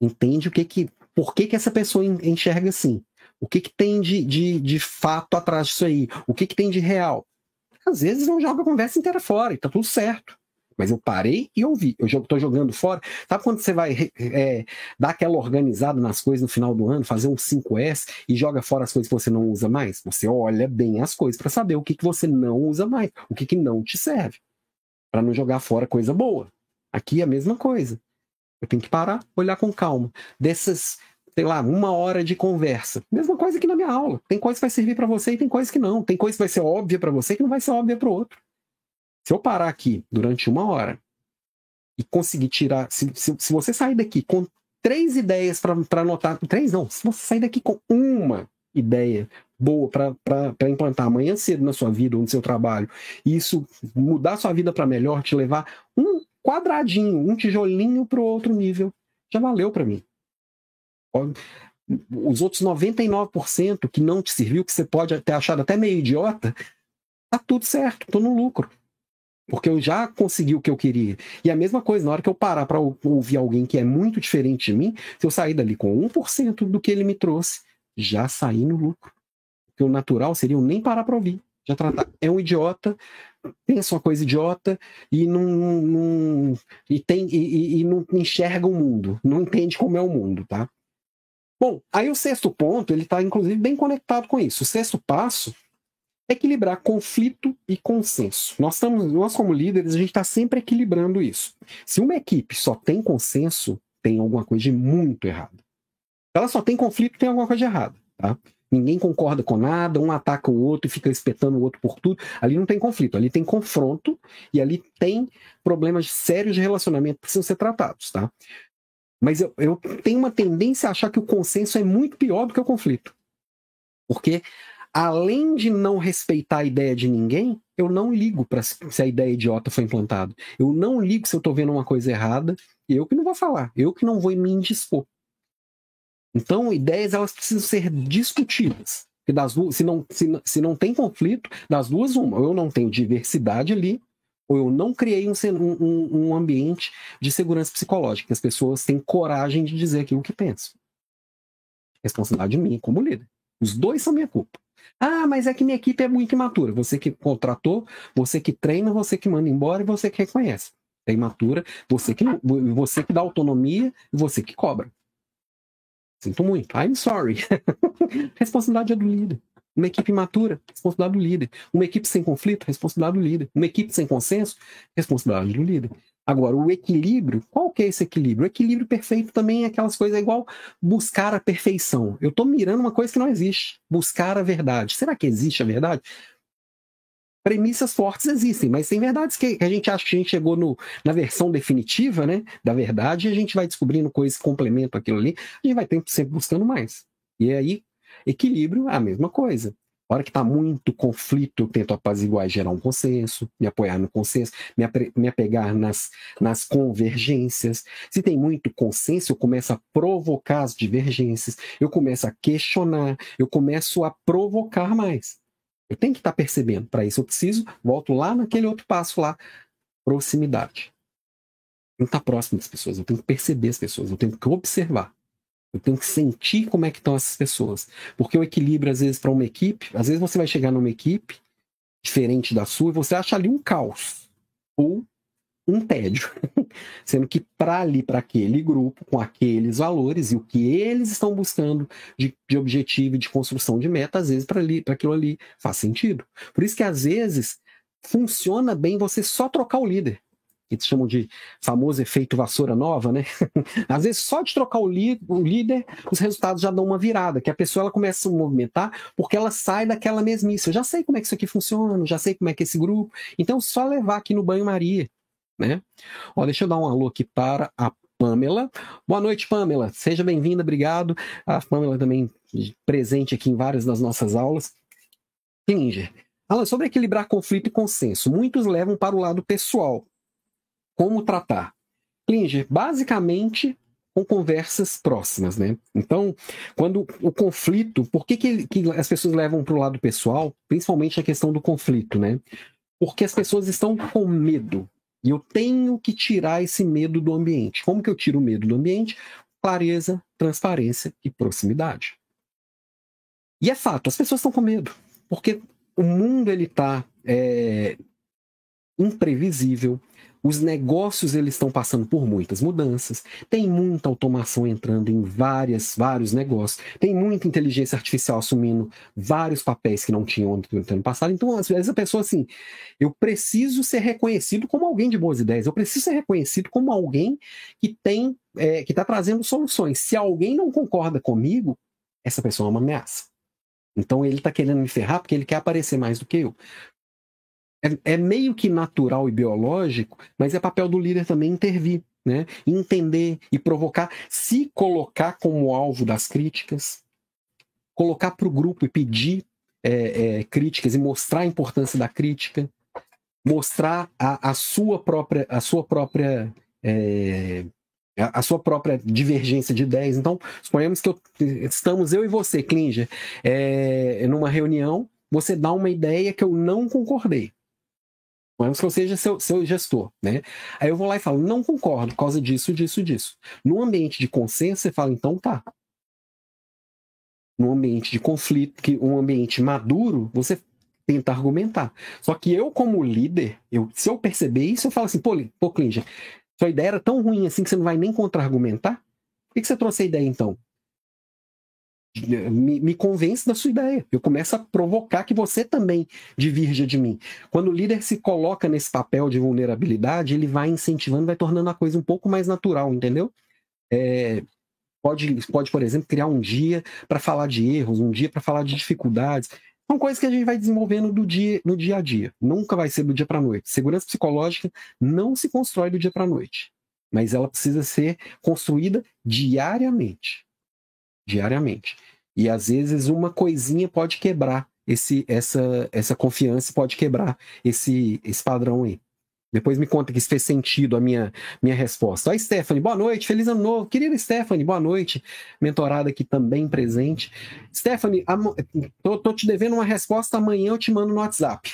A: entende o que que, por que que essa pessoa enxerga assim? O que que tem de, de, de fato atrás disso aí? O que que tem de real? Às vezes eu jogo a conversa inteira fora e tá tudo certo. Mas eu parei e ouvi. Eu estou jogando fora. Sabe quando você vai é, dar aquela organizada nas coisas no final do ano, fazer um 5S e joga fora as coisas que você não usa mais? Você olha bem as coisas para saber o que, que você não usa mais, o que, que não te serve para não jogar fora coisa boa. Aqui é a mesma coisa. Eu tenho que parar, olhar com calma. Dessas, sei lá, uma hora de conversa. Mesma coisa que na minha aula. Tem coisa que vai servir para você e tem coisa que não. Tem coisa que vai ser óbvia para você e que não vai ser óbvia para o outro. Se eu parar aqui durante uma hora e conseguir tirar. Se, se, se você sair daqui com três ideias para anotar. Três não. Se você sair daqui com uma ideia boa para implantar amanhã cedo na sua vida ou no seu trabalho, e isso mudar sua vida para melhor, te levar um quadradinho, um tijolinho para o outro nível, já valeu para mim. Os outros 99% que não te serviu, que você pode ter achado até meio idiota, tá tudo certo, tô no lucro. Porque eu já consegui o que eu queria. E a mesma coisa, na hora que eu parar para ouvir alguém que é muito diferente de mim, se eu sair dali com 1% do que ele me trouxe, já saí no lucro. Porque o natural seria eu nem parar para ouvir. Já tratar. É um idiota, pensa uma coisa idiota e não, não e tem e, e, não enxerga o mundo, não entende como é o mundo, tá? Bom, aí o sexto ponto, ele está inclusive bem conectado com isso. O sexto passo é equilibrar conflito e consenso. Nós estamos, nós como líderes, a gente está sempre equilibrando isso. Se uma equipe só tem consenso, tem alguma coisa de muito errado ela só tem conflito, tem alguma coisa de errado, tá? Ninguém concorda com nada, um ataca o outro e fica espetando o outro por tudo. Ali não tem conflito, ali tem confronto e ali tem problemas sérios de relacionamento que precisam ser tratados, tá? Mas eu, eu tenho uma tendência a achar que o consenso é muito pior do que o conflito. Porque além de não respeitar a ideia de ninguém, eu não ligo para se a ideia idiota foi implantada. Eu não ligo se eu estou vendo uma coisa errada, eu que não vou falar, eu que não vou me indispor. Então, ideias elas precisam ser discutidas. das duas, se, não, se, se não tem conflito, das duas, uma. Ou eu não tenho diversidade ali, ou eu não criei um, um, um ambiente de segurança psicológica, que as pessoas têm coragem de dizer aquilo que pensam. Responsabilidade minha como líder. Os dois são minha culpa. Ah, mas é que minha equipe é muito imatura. Você que contratou, você que treina, você que manda embora e você que reconhece. É imatura, você que, você que dá autonomia e você que cobra. Sinto muito. I'm sorry. responsabilidade é do líder. Uma equipe imatura, responsabilidade do líder. Uma equipe sem conflito, responsabilidade do líder. Uma equipe sem consenso, responsabilidade do líder. Agora, o equilíbrio, qual que é esse equilíbrio? O equilíbrio perfeito também é aquelas coisas é igual buscar a perfeição. Eu estou mirando uma coisa que não existe. Buscar a verdade. Será que existe a verdade? Premissas fortes existem, mas tem verdades que a gente acha que a gente chegou no, na versão definitiva né, da verdade e a gente vai descobrindo coisas que complementam aquilo ali. A gente vai sempre buscando mais. E aí, equilíbrio é a mesma coisa. Hora que está muito conflito, eu tento apaziguar e gerar um consenso, me apoiar no consenso, me, me apegar nas, nas convergências. Se tem muito consenso, eu começo a provocar as divergências, eu começo a questionar, eu começo a provocar mais. Eu tenho que estar tá percebendo. Para isso, eu preciso, volto lá naquele outro passo lá, proximidade. Eu tenho que estar próximo das pessoas, eu tenho que perceber as pessoas, eu tenho que observar. Eu tenho que sentir como é que estão essas pessoas. Porque o equilíbrio, às vezes, para uma equipe, às vezes você vai chegar numa equipe diferente da sua e você acha ali um caos. Ou um tédio. Sendo que para ali, para aquele grupo, com aqueles valores e o que eles estão buscando de, de objetivo e de construção de meta, às vezes para aquilo ali faz sentido. Por isso que às vezes funciona bem você só trocar o líder que chamam de famoso efeito vassoura nova, né? Às vezes, só de trocar o, o, líder, os resultados já dão uma virada, que a pessoa ela começa a se movimentar porque ela sai daquela mesmice. Eu já sei como é que isso aqui funciona, já sei como é que é esse grupo. Então, só levar aqui no banho-maria, né? Ó, deixa eu dar um alô aqui para a Pamela. Boa noite, Pamela. Seja bem-vinda, obrigado. A Pamela também presente aqui em várias das nossas aulas. Klinger. Alan, sobre equilibrar conflito e consenso, muitos levam para o lado pessoal, como tratar? Klinger, basicamente com conversas próximas, né? Então, quando o conflito, por que, que, que as pessoas levam para o lado pessoal, principalmente a questão do conflito, né? Porque as pessoas estão com medo. E eu tenho que tirar esse medo do ambiente. Como que eu tiro o medo do ambiente? Clareza, transparência e proximidade. E é fato, as pessoas estão com medo. Porque o mundo ele está é, imprevisível, os negócios eles estão passando por muitas mudanças, tem muita automação entrando em várias, vários negócios, tem muita inteligência artificial assumindo vários papéis que não tinham no ano passado. Então, às vezes a pessoa assim, eu preciso ser reconhecido como alguém de boas ideias, eu preciso ser reconhecido como alguém que tem, é, que está trazendo soluções. Se alguém não concorda comigo, essa pessoa é uma ameaça. Então ele está querendo me ferrar porque ele quer aparecer mais do que eu é, é meio que natural e biológico, mas é papel do líder também intervir, né? Entender e provocar, se colocar como alvo das críticas, colocar para o grupo e pedir é, é, críticas e mostrar a importância da crítica, mostrar a, a sua própria, a sua própria é, a sua própria divergência de ideias. Então, suponhamos que eu, estamos eu e você, Klinger, é, numa reunião, você dá uma ideia que eu não concordei. Suponhamos que eu seja seu, seu gestor, né? Aí eu vou lá e falo, não concordo por causa disso, disso, disso. No ambiente de consenso, você fala, então tá. No ambiente de conflito, que um ambiente maduro, você tenta argumentar. Só que eu, como líder, eu, se eu perceber isso, eu falo assim, pô, pô Klinger, sua ideia era tão ruim assim que você não vai nem contra-argumentar? Por que, que você trouxe a ideia então? Me, me convence da sua ideia. Eu começo a provocar que você também divirja de mim. Quando o líder se coloca nesse papel de vulnerabilidade, ele vai incentivando, vai tornando a coisa um pouco mais natural, entendeu? É, pode, pode, por exemplo, criar um dia para falar de erros, um dia para falar de dificuldades. São coisas que a gente vai desenvolvendo do dia, no dia a dia. Nunca vai ser do dia para a noite. Segurança psicológica não se constrói do dia para a noite, mas ela precisa ser construída diariamente diariamente. E às vezes uma coisinha pode quebrar esse, essa, essa confiança, pode quebrar esse, esse padrão aí. Depois me conta que isso fez sentido a minha, minha resposta. Oi, Stephanie, boa noite, feliz ano novo. Querida Stephanie, boa noite. Mentorada aqui também presente. Stephanie, tô, tô te devendo uma resposta, amanhã eu te mando no WhatsApp.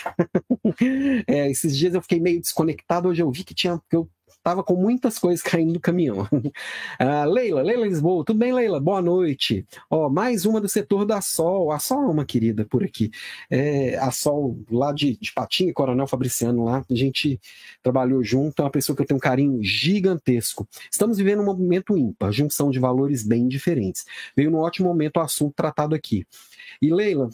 A: é, esses dias eu fiquei meio desconectado, hoje eu vi que tinha. Que eu Tava com muitas coisas caindo do caminhão. ah, Leila, Leila Lisboa, tudo bem, Leila? Boa noite. Ó, mais uma do setor da Sol. A Sol é uma querida por aqui. É, a Sol, lá de, de Patinha, Coronel Fabriciano, lá, a gente trabalhou junto, é uma pessoa que eu tenho um carinho gigantesco. Estamos vivendo um momento ímpar, junção de valores bem diferentes. Veio num ótimo momento o assunto tratado aqui. E Leila,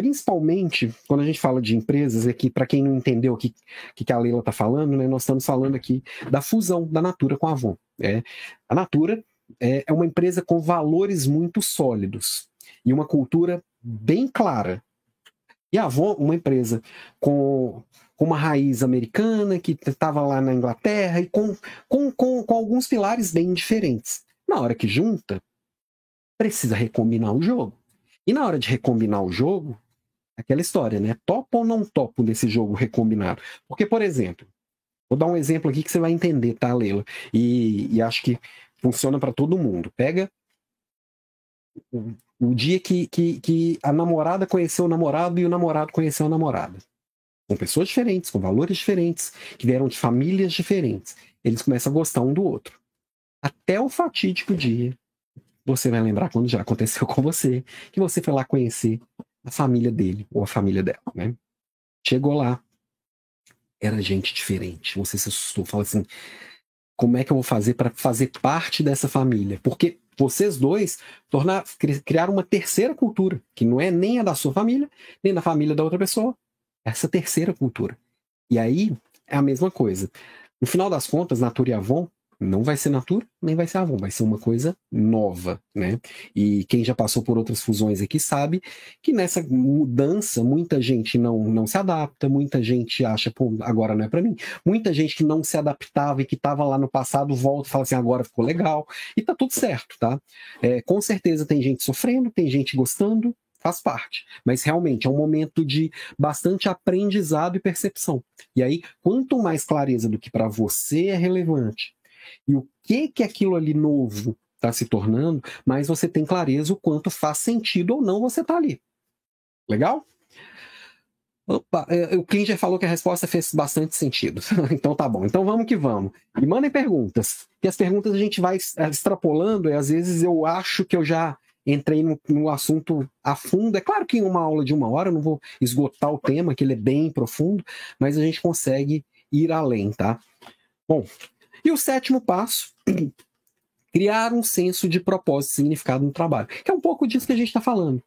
A: principalmente quando a gente fala de empresas, aqui, para quem não entendeu o que, que, a Leila está falando, né, nós estamos falando aqui da fusão da Natura com a Avon. É. A Natura é, é uma empresa com valores muito sólidos e uma cultura bem clara. E a Avon, uma empresa com, com uma raiz americana, que estava lá na Inglaterra, e com, com, com, com alguns pilares bem diferentes. Na hora que junta, precisa recombinar o jogo. E na hora de recombinar o jogo, aquela história, né? Topo ou não topo nesse jogo recombinado? Porque, por exemplo, vou dar um exemplo aqui que você vai entender, tá, Leila? E, e acho que funciona para todo mundo. Pega o, o dia que, que, que a namorada conheceu o namorado e o namorado conheceu a namorada. Com pessoas diferentes, com valores diferentes, que vieram de famílias diferentes. Eles começam a gostar um do outro. Até o fatídico dia, você vai lembrar quando já aconteceu com você, que você foi lá conhecer a família dele ou a família dela, né? Chegou lá, era gente diferente. Você se assustou, fala assim: como é que eu vou fazer para fazer parte dessa família? Porque vocês dois tornar, criaram uma terceira cultura, que não é nem a da sua família, nem da família da outra pessoa. Essa terceira cultura. E aí é a mesma coisa. No final das contas, Natura e Avon não vai ser Natura, nem vai ser Avon, vai ser uma coisa nova, né? E quem já passou por outras fusões aqui sabe que nessa mudança muita gente não, não se adapta, muita gente acha, pô, agora não é para mim. Muita gente que não se adaptava e que estava lá no passado volta e fala assim, agora ficou legal. E tá tudo certo, tá? É, com certeza tem gente sofrendo, tem gente gostando, faz parte. Mas realmente é um momento de bastante aprendizado e percepção. E aí, quanto mais clareza do que para você é relevante, e o que que aquilo ali novo está se tornando, mas você tem clareza o quanto faz sentido ou não você tá ali. Legal? Opa, é, o Klinger falou que a resposta fez bastante sentido. então tá bom. Então vamos que vamos. E mandem perguntas. E as perguntas a gente vai extrapolando e às vezes eu acho que eu já entrei no, no, assunto a fundo. É claro que em uma aula de uma hora eu não vou esgotar o tema, que ele é bem profundo, mas a gente consegue ir além, tá? Bom, e o sétimo passo, criar um senso de propósito e significado no trabalho, que é um pouco disso que a gente está falando.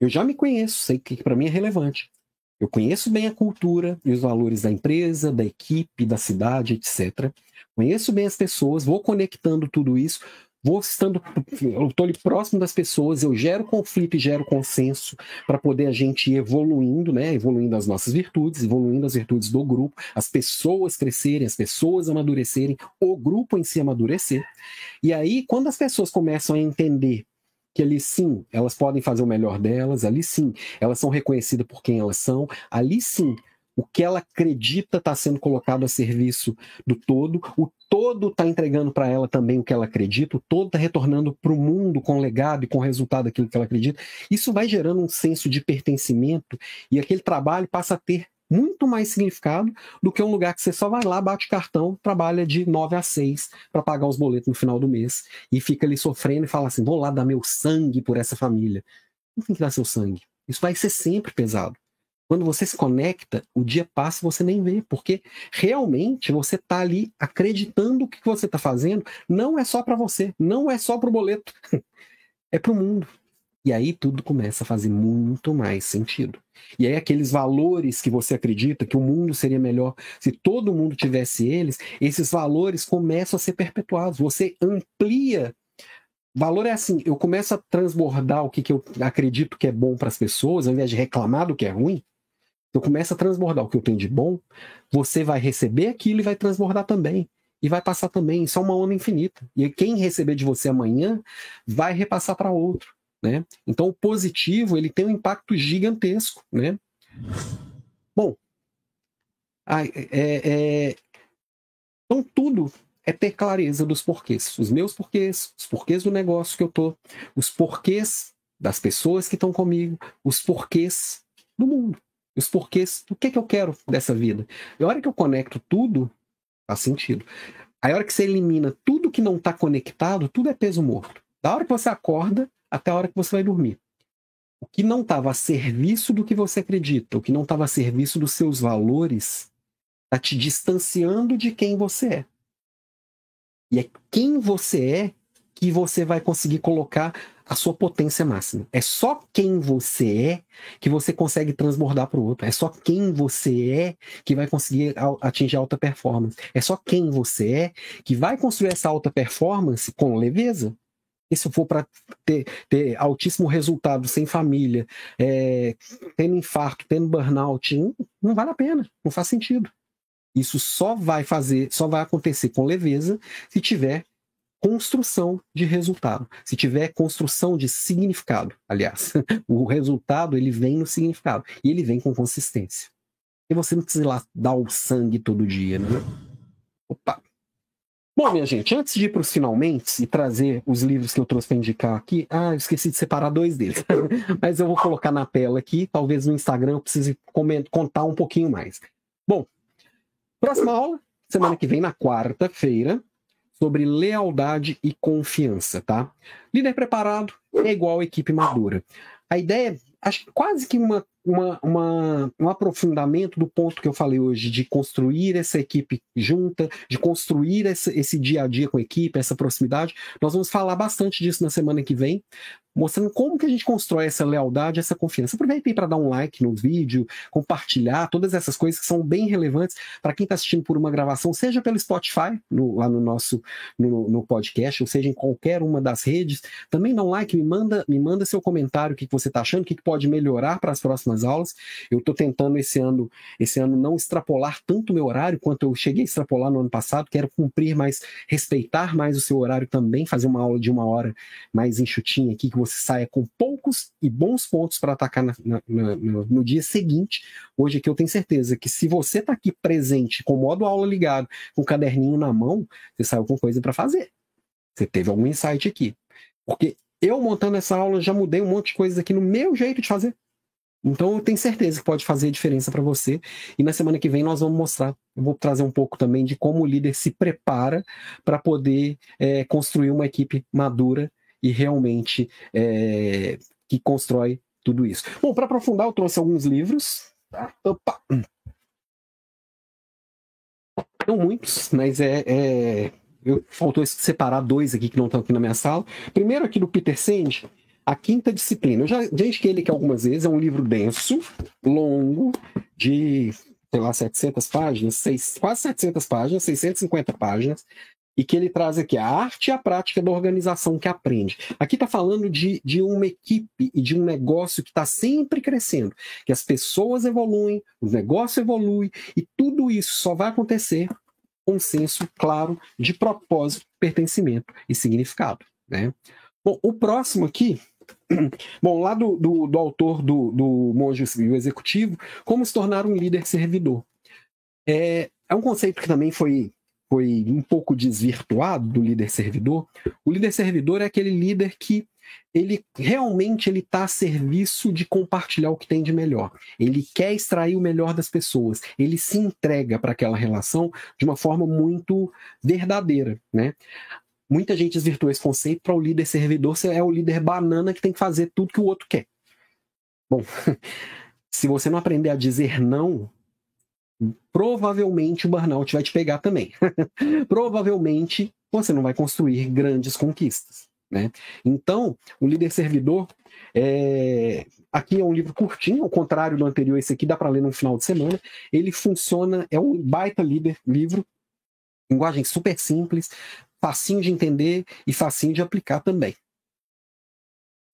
A: Eu já me conheço, sei que para mim é relevante. Eu conheço bem a cultura e os valores da empresa, da equipe, da cidade, etc. Conheço bem as pessoas, vou conectando tudo isso, vou estando, eu estou ali próximo das pessoas, eu gero conflito e gero consenso para poder a gente ir evoluindo, né? Evoluindo as nossas virtudes, evoluindo as virtudes do grupo, as pessoas crescerem, as pessoas amadurecerem, o grupo em si amadurecer. E aí, quando as pessoas começam a entender que ali sim elas podem fazer o melhor delas, ali sim elas são reconhecidas por quem elas são, ali sim o que ela acredita está sendo colocado a serviço do todo, o todo está entregando para ela também o que ela acredita, o todo está retornando para o mundo com legado e com resultado daquilo que ela acredita. Isso vai gerando um senso de pertencimento e aquele trabalho passa a ter muito mais significado do que um lugar que você só vai lá, bate cartão, trabalha de 9 a 6 para pagar os boletos no final do mês e fica ali sofrendo e fala assim: vou lá dar meu sangue por essa família. Não tem que dar seu sangue. Isso vai ser sempre pesado. Quando você se conecta, o dia passa e você nem vê, porque realmente você está ali acreditando que o que você está fazendo não é só para você, não é só para o boleto, é para o mundo. E aí tudo começa a fazer muito mais sentido. E aí aqueles valores que você acredita que o mundo seria melhor se todo mundo tivesse eles, esses valores começam a ser perpetuados. Você amplia Valor é assim, eu começo a transbordar o que, que eu acredito que é bom para as pessoas, ao invés de reclamar do que é ruim, eu começo a transbordar o que eu tenho de bom, você vai receber aquilo e vai transbordar também. E vai passar também. Isso é uma onda infinita. E quem receber de você amanhã vai repassar para outro. né? Então o positivo ele tem um impacto gigantesco, né? Bom, é, é, então tudo é ter clareza dos porquês, os meus porquês, os porquês do negócio que eu tô, os porquês das pessoas que estão comigo, os porquês do mundo, os porquês do que, que eu quero dessa vida. E a hora que eu conecto tudo, faz sentido. A hora que você elimina tudo que não está conectado, tudo é peso morto. Da hora que você acorda até a hora que você vai dormir. O que não estava a serviço do que você acredita, o que não estava a serviço dos seus valores, está te distanciando de quem você é. E é quem você é que você vai conseguir colocar a sua potência máxima. É só quem você é que você consegue transbordar para o outro. É só quem você é que vai conseguir atingir alta performance. É só quem você é que vai construir essa alta performance com leveza. E se for para ter, ter, altíssimo resultado sem família, é, tendo infarto, tendo burnout, não, não vale a pena, não faz sentido. Isso só vai fazer, só vai acontecer com leveza se tiver construção de resultado, se tiver construção de significado. Aliás, o resultado ele vem no significado e ele vem com consistência. E você não precisa ir lá dar o sangue todo dia, né? Opa! Bom, minha gente, antes de ir para os finalmente e trazer os livros que eu trouxe para indicar aqui, ah, eu esqueci de separar dois deles, mas eu vou colocar na tela aqui, talvez no Instagram eu precise contar um pouquinho mais. Bom, próxima aula, semana que vem, na quarta-feira, sobre lealdade e confiança, tá? Líder preparado é igual equipe madura. A ideia, acho quase que uma uma, uma, um aprofundamento do ponto que eu falei hoje, de construir essa equipe junta, de construir esse, esse dia a dia com a equipe, essa proximidade. Nós vamos falar bastante disso na semana que vem, mostrando como que a gente constrói essa lealdade, essa confiança. Aproveitei para dar um like no vídeo, compartilhar, todas essas coisas que são bem relevantes para quem está assistindo por uma gravação, seja pelo Spotify, no, lá no nosso no, no, podcast, ou seja em qualquer uma das redes. Também dá um like, me manda, me manda seu comentário, o que, que você está achando, o que, que pode melhorar para as próximas próximas aulas. Eu estou tentando esse ano, esse ano não extrapolar tanto o meu horário quanto eu cheguei a extrapolar no ano passado. Quero cumprir mais, respeitar mais o seu horário também, fazer uma aula de uma hora mais enxutinha aqui, que você saia com poucos e bons pontos para atacar na, na, na, no, dia seguinte. Hoje aqui eu tenho certeza que se você está aqui presente, com o modo aula ligado, com o caderninho na mão, você saiu com coisa para fazer. Você teve algum insight aqui. Porque eu montando essa aula já mudei um monte de coisas aqui no meu jeito de fazer. Então eu tenho certeza que pode fazer diferença para você. E na semana que vem nós vamos mostrar, eu vou trazer um pouco também de como o líder se prepara para poder é, construir uma equipe madura e realmente é, que constrói tudo isso. Bom, para aprofundar, eu trouxe alguns livros. Tá? Opa! Não muitos, mas é, é... Eu, faltou separar dois aqui que não estão aqui na minha sala. Primeiro aqui do Peter Senge, a Quinta Disciplina. Eu já, já indiquei ele aqui algumas vezes, é um livro denso, longo, de, sei lá, 700 páginas, seis, quase 700 páginas, 650 páginas, e que ele traz aqui a arte e a prática da organização que aprende. Aqui está falando de, de uma equipe e de um negócio que está sempre crescendo, que as pessoas evoluem, o negócio evolui, e tudo isso só vai acontecer com um senso claro de propósito, pertencimento e significado. Né? Bom, o próximo aqui Bom, lá do, do, do autor do, do Monge Civil Executivo, como se tornar um líder servidor. É, é um conceito que também foi, foi um pouco desvirtuado do líder servidor. O líder servidor é aquele líder que ele realmente ele está a serviço de compartilhar o que tem de melhor. Ele quer extrair o melhor das pessoas. Ele se entrega para aquela relação de uma forma muito verdadeira, né? Muita gente desvirtua esse conceito para o líder servidor ser é o líder banana que tem que fazer tudo que o outro quer. Bom, se você não aprender a dizer não, provavelmente o burnout vai te pegar também. provavelmente você não vai construir grandes conquistas. Né? Então, o líder servidor, é... aqui é um livro curtinho, ao contrário do anterior, esse aqui dá para ler no final de semana. Ele funciona, é um baita líder livro, linguagem super simples, facinho de entender e facinho de aplicar também.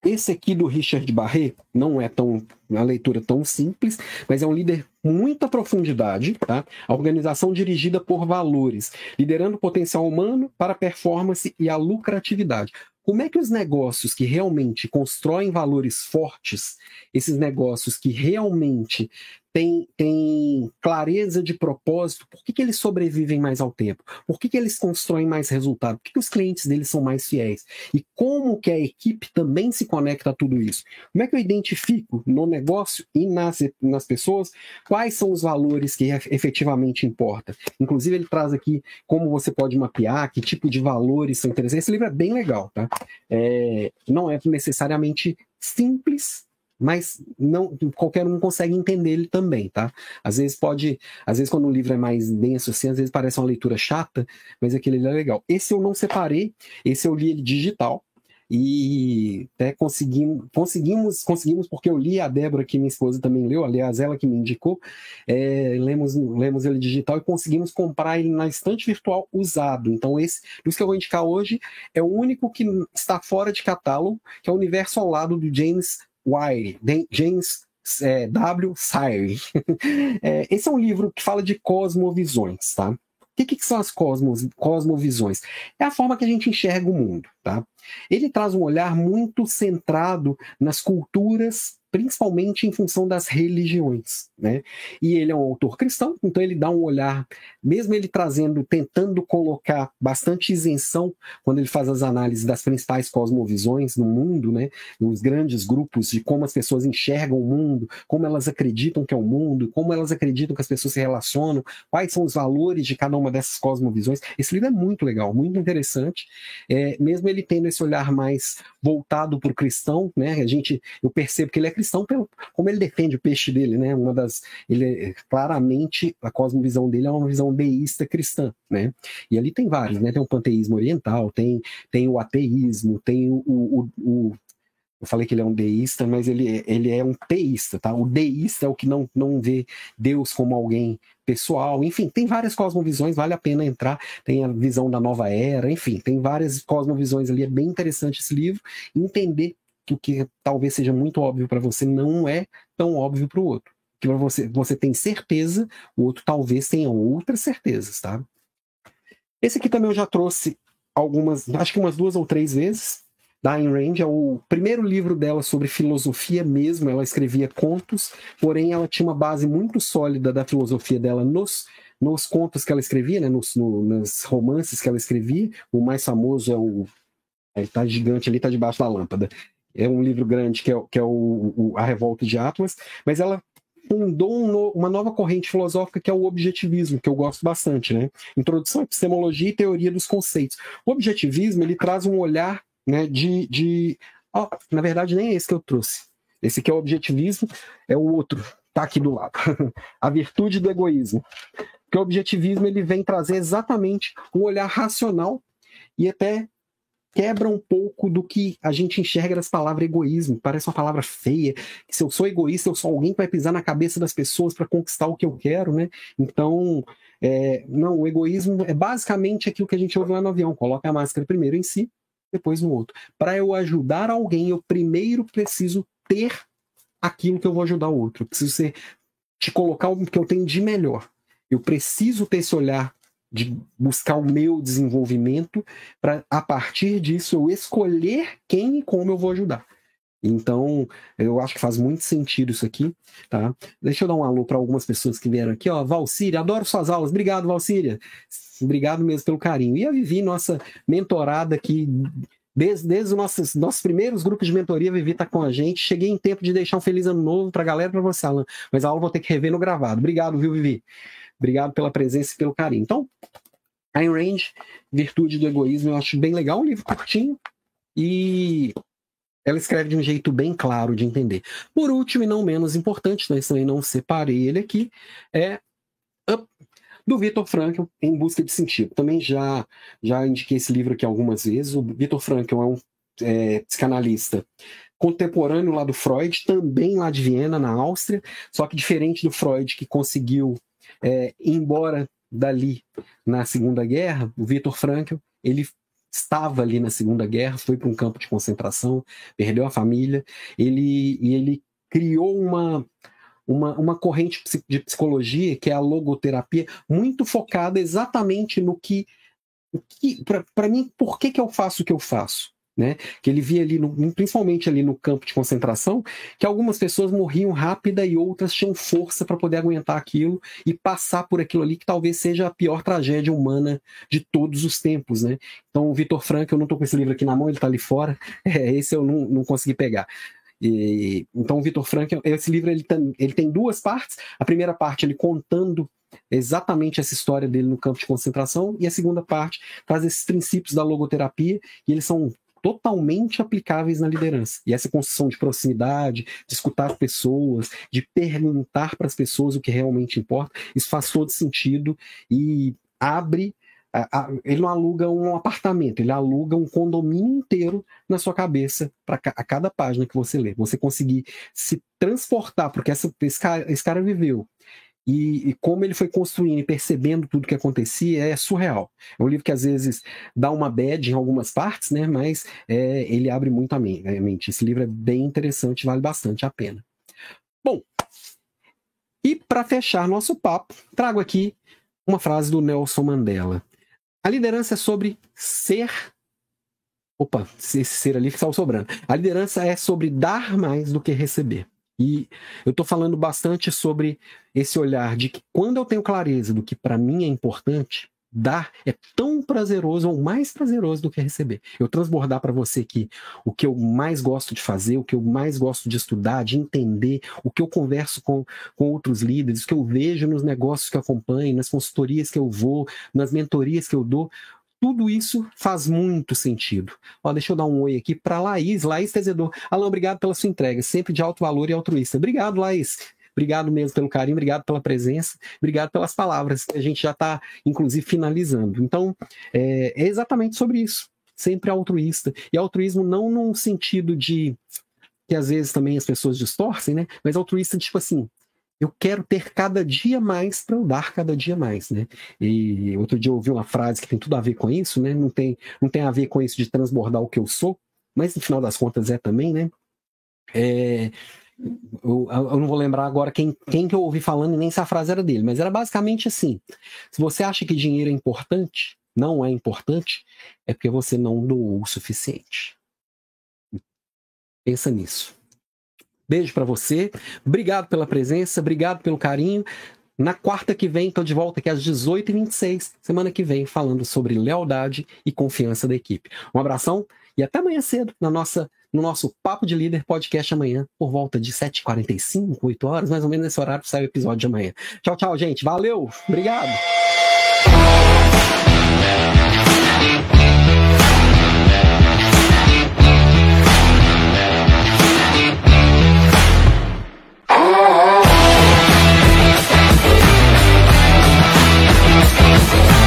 A: Esse aqui do Richard Barré não é tão uma leitura tão simples, mas é um líder com muita profundidade, tá? A organização dirigida por valores, liderando o potencial humano para a performance e a lucratividade. como é que os negócios que realmente constroem valores fortes, esses negócios que realmente têm, têm clareza de propósito, por que, que eles sobrevivem mais ao tempo? Por que, que eles constroem mais resultado? Por que, que os clientes deles são mais fiéis? E como que a equipe também se conecta a tudo isso? Como é que eu identifico no negócio e nas, nas pessoas quais são os valores que efetivamente importam? Inclusive, ele traz aqui como você pode mapear, que tipo de valores são interessantes. Esse livro é bem legal, tá? É, não é necessariamente simples, mas não qualquer um consegue entender ele também, tá? Às vezes pode, às vezes quando o livro é mais denso assim, às vezes parece uma leitura chata, mas aquele é legal. Esse eu não separei, esse eu li ele digital e até conseguimos, conseguimos, conseguimos porque eu li a Débora que minha esposa também leu, aliás ela que me indicou, é, lemos, lemos ele digital e conseguimos comprar ele na estante virtual usado. Então esse, dos que eu vou indicar hoje é o único que está fora de catálogo, que é o Universo ao lado do James Wire, James é, W. Sire. é, esse é um livro que fala de cosmovisões, tá? O que, que são as cosmos, cosmovisões? É a forma que a gente enxerga o mundo, tá? Ele traz um olhar muito centrado nas culturas principalmente em função das religiões, né? E ele é um autor cristão, então ele dá um olhar, mesmo ele trazendo, tentando colocar bastante isenção quando ele faz as análises das principais cosmovisões no mundo, né? Os grandes grupos de como as pessoas enxergam o mundo, como elas acreditam que é o mundo, como elas acreditam que as pessoas se relacionam, quais são os valores de cada uma dessas cosmovisões. Esse livro é muito legal, muito interessante, é, mesmo ele tendo esse olhar mais voltado para o cristão, né? A gente, eu percebo que ele é cristão pelo como ele defende o peixe dele, né? Uma das ele claramente a cosmovisão dele é uma visão deísta cristã, né? E ali tem vários, né? Tem o panteísmo oriental, tem tem o ateísmo, tem o, o, o eu falei que ele é um deísta, mas ele, ele é um teísta, tá? O deísta é o que não, não vê Deus como alguém pessoal. Enfim, tem várias cosmovisões, vale a pena entrar. Tem a visão da nova era, enfim, tem várias cosmovisões ali. É bem interessante esse livro. Entender que o que talvez seja muito óbvio para você não é tão óbvio para o outro. Que você, você tem certeza, o outro talvez tenha outras certezas, tá? Esse aqui também eu já trouxe algumas, acho que umas duas ou três vezes. Da Ayn Rand é o primeiro livro dela sobre filosofia mesmo. Ela escrevia contos, porém ela tinha uma base muito sólida da filosofia dela nos nos contos que ela escrevia, né, nos, no, nos romances que ela escrevia. O mais famoso é o. Ele tá gigante ali, tá debaixo da lâmpada é um livro grande que é, que é o, o, A Revolta de Atlas, mas ela fundou um no, uma nova corrente filosófica que é o objetivismo, que eu gosto bastante, né? Introdução à epistemologia e teoria dos conceitos. O objetivismo ele traz um olhar, né, de, de... Oh, na verdade nem é esse que eu trouxe. Esse aqui é o objetivismo, é o outro, tá aqui do lado. a virtude do egoísmo. Porque o objetivismo ele vem trazer exatamente um olhar racional e até quebra um pouco do que a gente enxerga das palavras egoísmo. Parece uma palavra feia. Se eu sou egoísta, eu sou alguém que vai pisar na cabeça das pessoas para conquistar o que eu quero, né? Então, é, não, o egoísmo é basicamente aquilo que a gente ouve lá no avião. Coloca a máscara primeiro em si, depois no outro. Para eu ajudar alguém, eu primeiro preciso ter aquilo que eu vou ajudar o outro. Eu preciso ser, te colocar o que eu tenho de melhor. Eu preciso ter esse olhar de buscar o meu desenvolvimento para a partir disso eu escolher quem e como eu vou ajudar. Então, eu acho que faz muito sentido isso aqui, tá? Deixa eu dar um alô para algumas pessoas que vieram aqui, ó. Valcíria, adoro suas aulas. Obrigado, Valcíria. Obrigado mesmo pelo carinho. E a Vivi, nossa mentorada aqui, desde, desde os nossos, nossos primeiros grupos de mentoria, Vivi está com a gente. Cheguei em tempo de deixar um feliz ano novo para a galera, para você, Alan. Mas a aula vou ter que rever no gravado. Obrigado, viu, Vivi? Obrigado pela presença e pelo carinho. Então, Ayn Rand, Virtude do Egoísmo, eu acho bem legal, um livro curtinho e ela escreve de um jeito bem claro de entender. Por último, e não menos importante, mas também não separei ele aqui, é do Viktor Frankl, Em Busca de Sentido. Também já, já indiquei esse livro aqui algumas vezes. O Viktor Frankl é um é, psicanalista contemporâneo lá do Freud, também lá de Viena, na Áustria, só que diferente do Freud, que conseguiu é, embora dali na Segunda Guerra, o Viktor Frankl, ele estava ali na Segunda Guerra, foi para um campo de concentração, perdeu a família, ele, e ele criou uma, uma, uma corrente de psicologia, que é a logoterapia, muito focada exatamente no que. que para mim, por que, que eu faço o que eu faço? Né? Que ele via ali, no, principalmente ali no campo de concentração, que algumas pessoas morriam rápida e outras tinham força para poder aguentar aquilo e passar por aquilo ali que talvez seja a pior tragédia humana de todos os tempos, né? Então, o Vitor Frank, eu não estou com esse livro aqui na mão, ele está ali fora, é, esse eu não, não consegui pegar. E, então, o Vitor Frank, esse livro ele tem, ele tem duas partes. A primeira parte, ele contando exatamente essa história dele no campo de concentração, e a segunda parte traz esses princípios da logoterapia, e eles são totalmente aplicáveis na liderança. E essa construção de proximidade, de escutar as pessoas, de perguntar para as pessoas o que realmente importa, isso faz todo sentido e abre. ele não aluga um apartamento, ele aluga um condomínio inteiro na sua cabeça para a cada página que você lê. Você conseguir se transportar, porque essa, esse, cara, esse cara viveu e, e, como ele foi construindo e percebendo tudo que acontecia é surreal. É um livro que às vezes dá uma bad em algumas partes, né? Mas é, ele abre muito a mente. Esse livro é bem interessante, vale bastante a pena. Bom, e para fechar nosso papo, trago aqui uma frase do Nelson Mandela. A liderança é sobre ser. Opa, esse ser ali que estava sobrando. A liderança é sobre dar mais do que receber. E eu estou falando bastante sobre esse olhar de que quando eu tenho clareza do que para mim é importante, dar é tão prazeroso ou mais prazeroso do que receber. Eu transbordar para você que o que eu mais gosto de fazer, o que eu mais gosto de estudar, de entender, o que eu converso com, com outros líderes, o que eu vejo nos negócios que eu acompanho, nas consultorias que eu vou, nas mentorias que eu dou, tudo isso faz muito sentido. Ó, deixa eu dar um oi aqui para Laís, Laís Tezedor. Alan, obrigado pela sua entrega, sempre de alto valor e altruísta. Obrigado, Laís. Obrigado mesmo pelo carinho, obrigado pela presença, obrigado pelas palavras, que a gente já está, inclusive, finalizando. Então, é, é exatamente sobre isso. Sempre altruísta. E altruísmo não num sentido de que às vezes também as pessoas distorcem, né? Mas altruísta, tipo assim, eu quero ter cada dia mais para eu dar cada dia mais, né? E outro dia eu ouvi uma frase que tem tudo a ver com isso, né? Não tem, não tem a ver com isso de transbordar o que eu sou, mas no final das contas é também, né? É, eu, eu, não vou lembrar agora quem, quem que eu ouvi falando e nem se a frase era dele, mas era basicamente assim: se você acha que dinheiro é importante, não é importante, é porque você não doou o suficiente. Pensa nisso. Beijo para você. Obrigado pela presença, obrigado pelo carinho. Na quarta que vem, estou de volta aqui às 18h26, semana que vem, falando sobre lealdade e confiança da equipe. Um abração e até amanhã cedo na nossa, no nosso Papo de Líder podcast amanhã, por volta de 7h45, 8 horas, mais ou menos nesse horário sai o episódio de amanhã. Tchau, tchau, gente. Valeu, obrigado. Oh,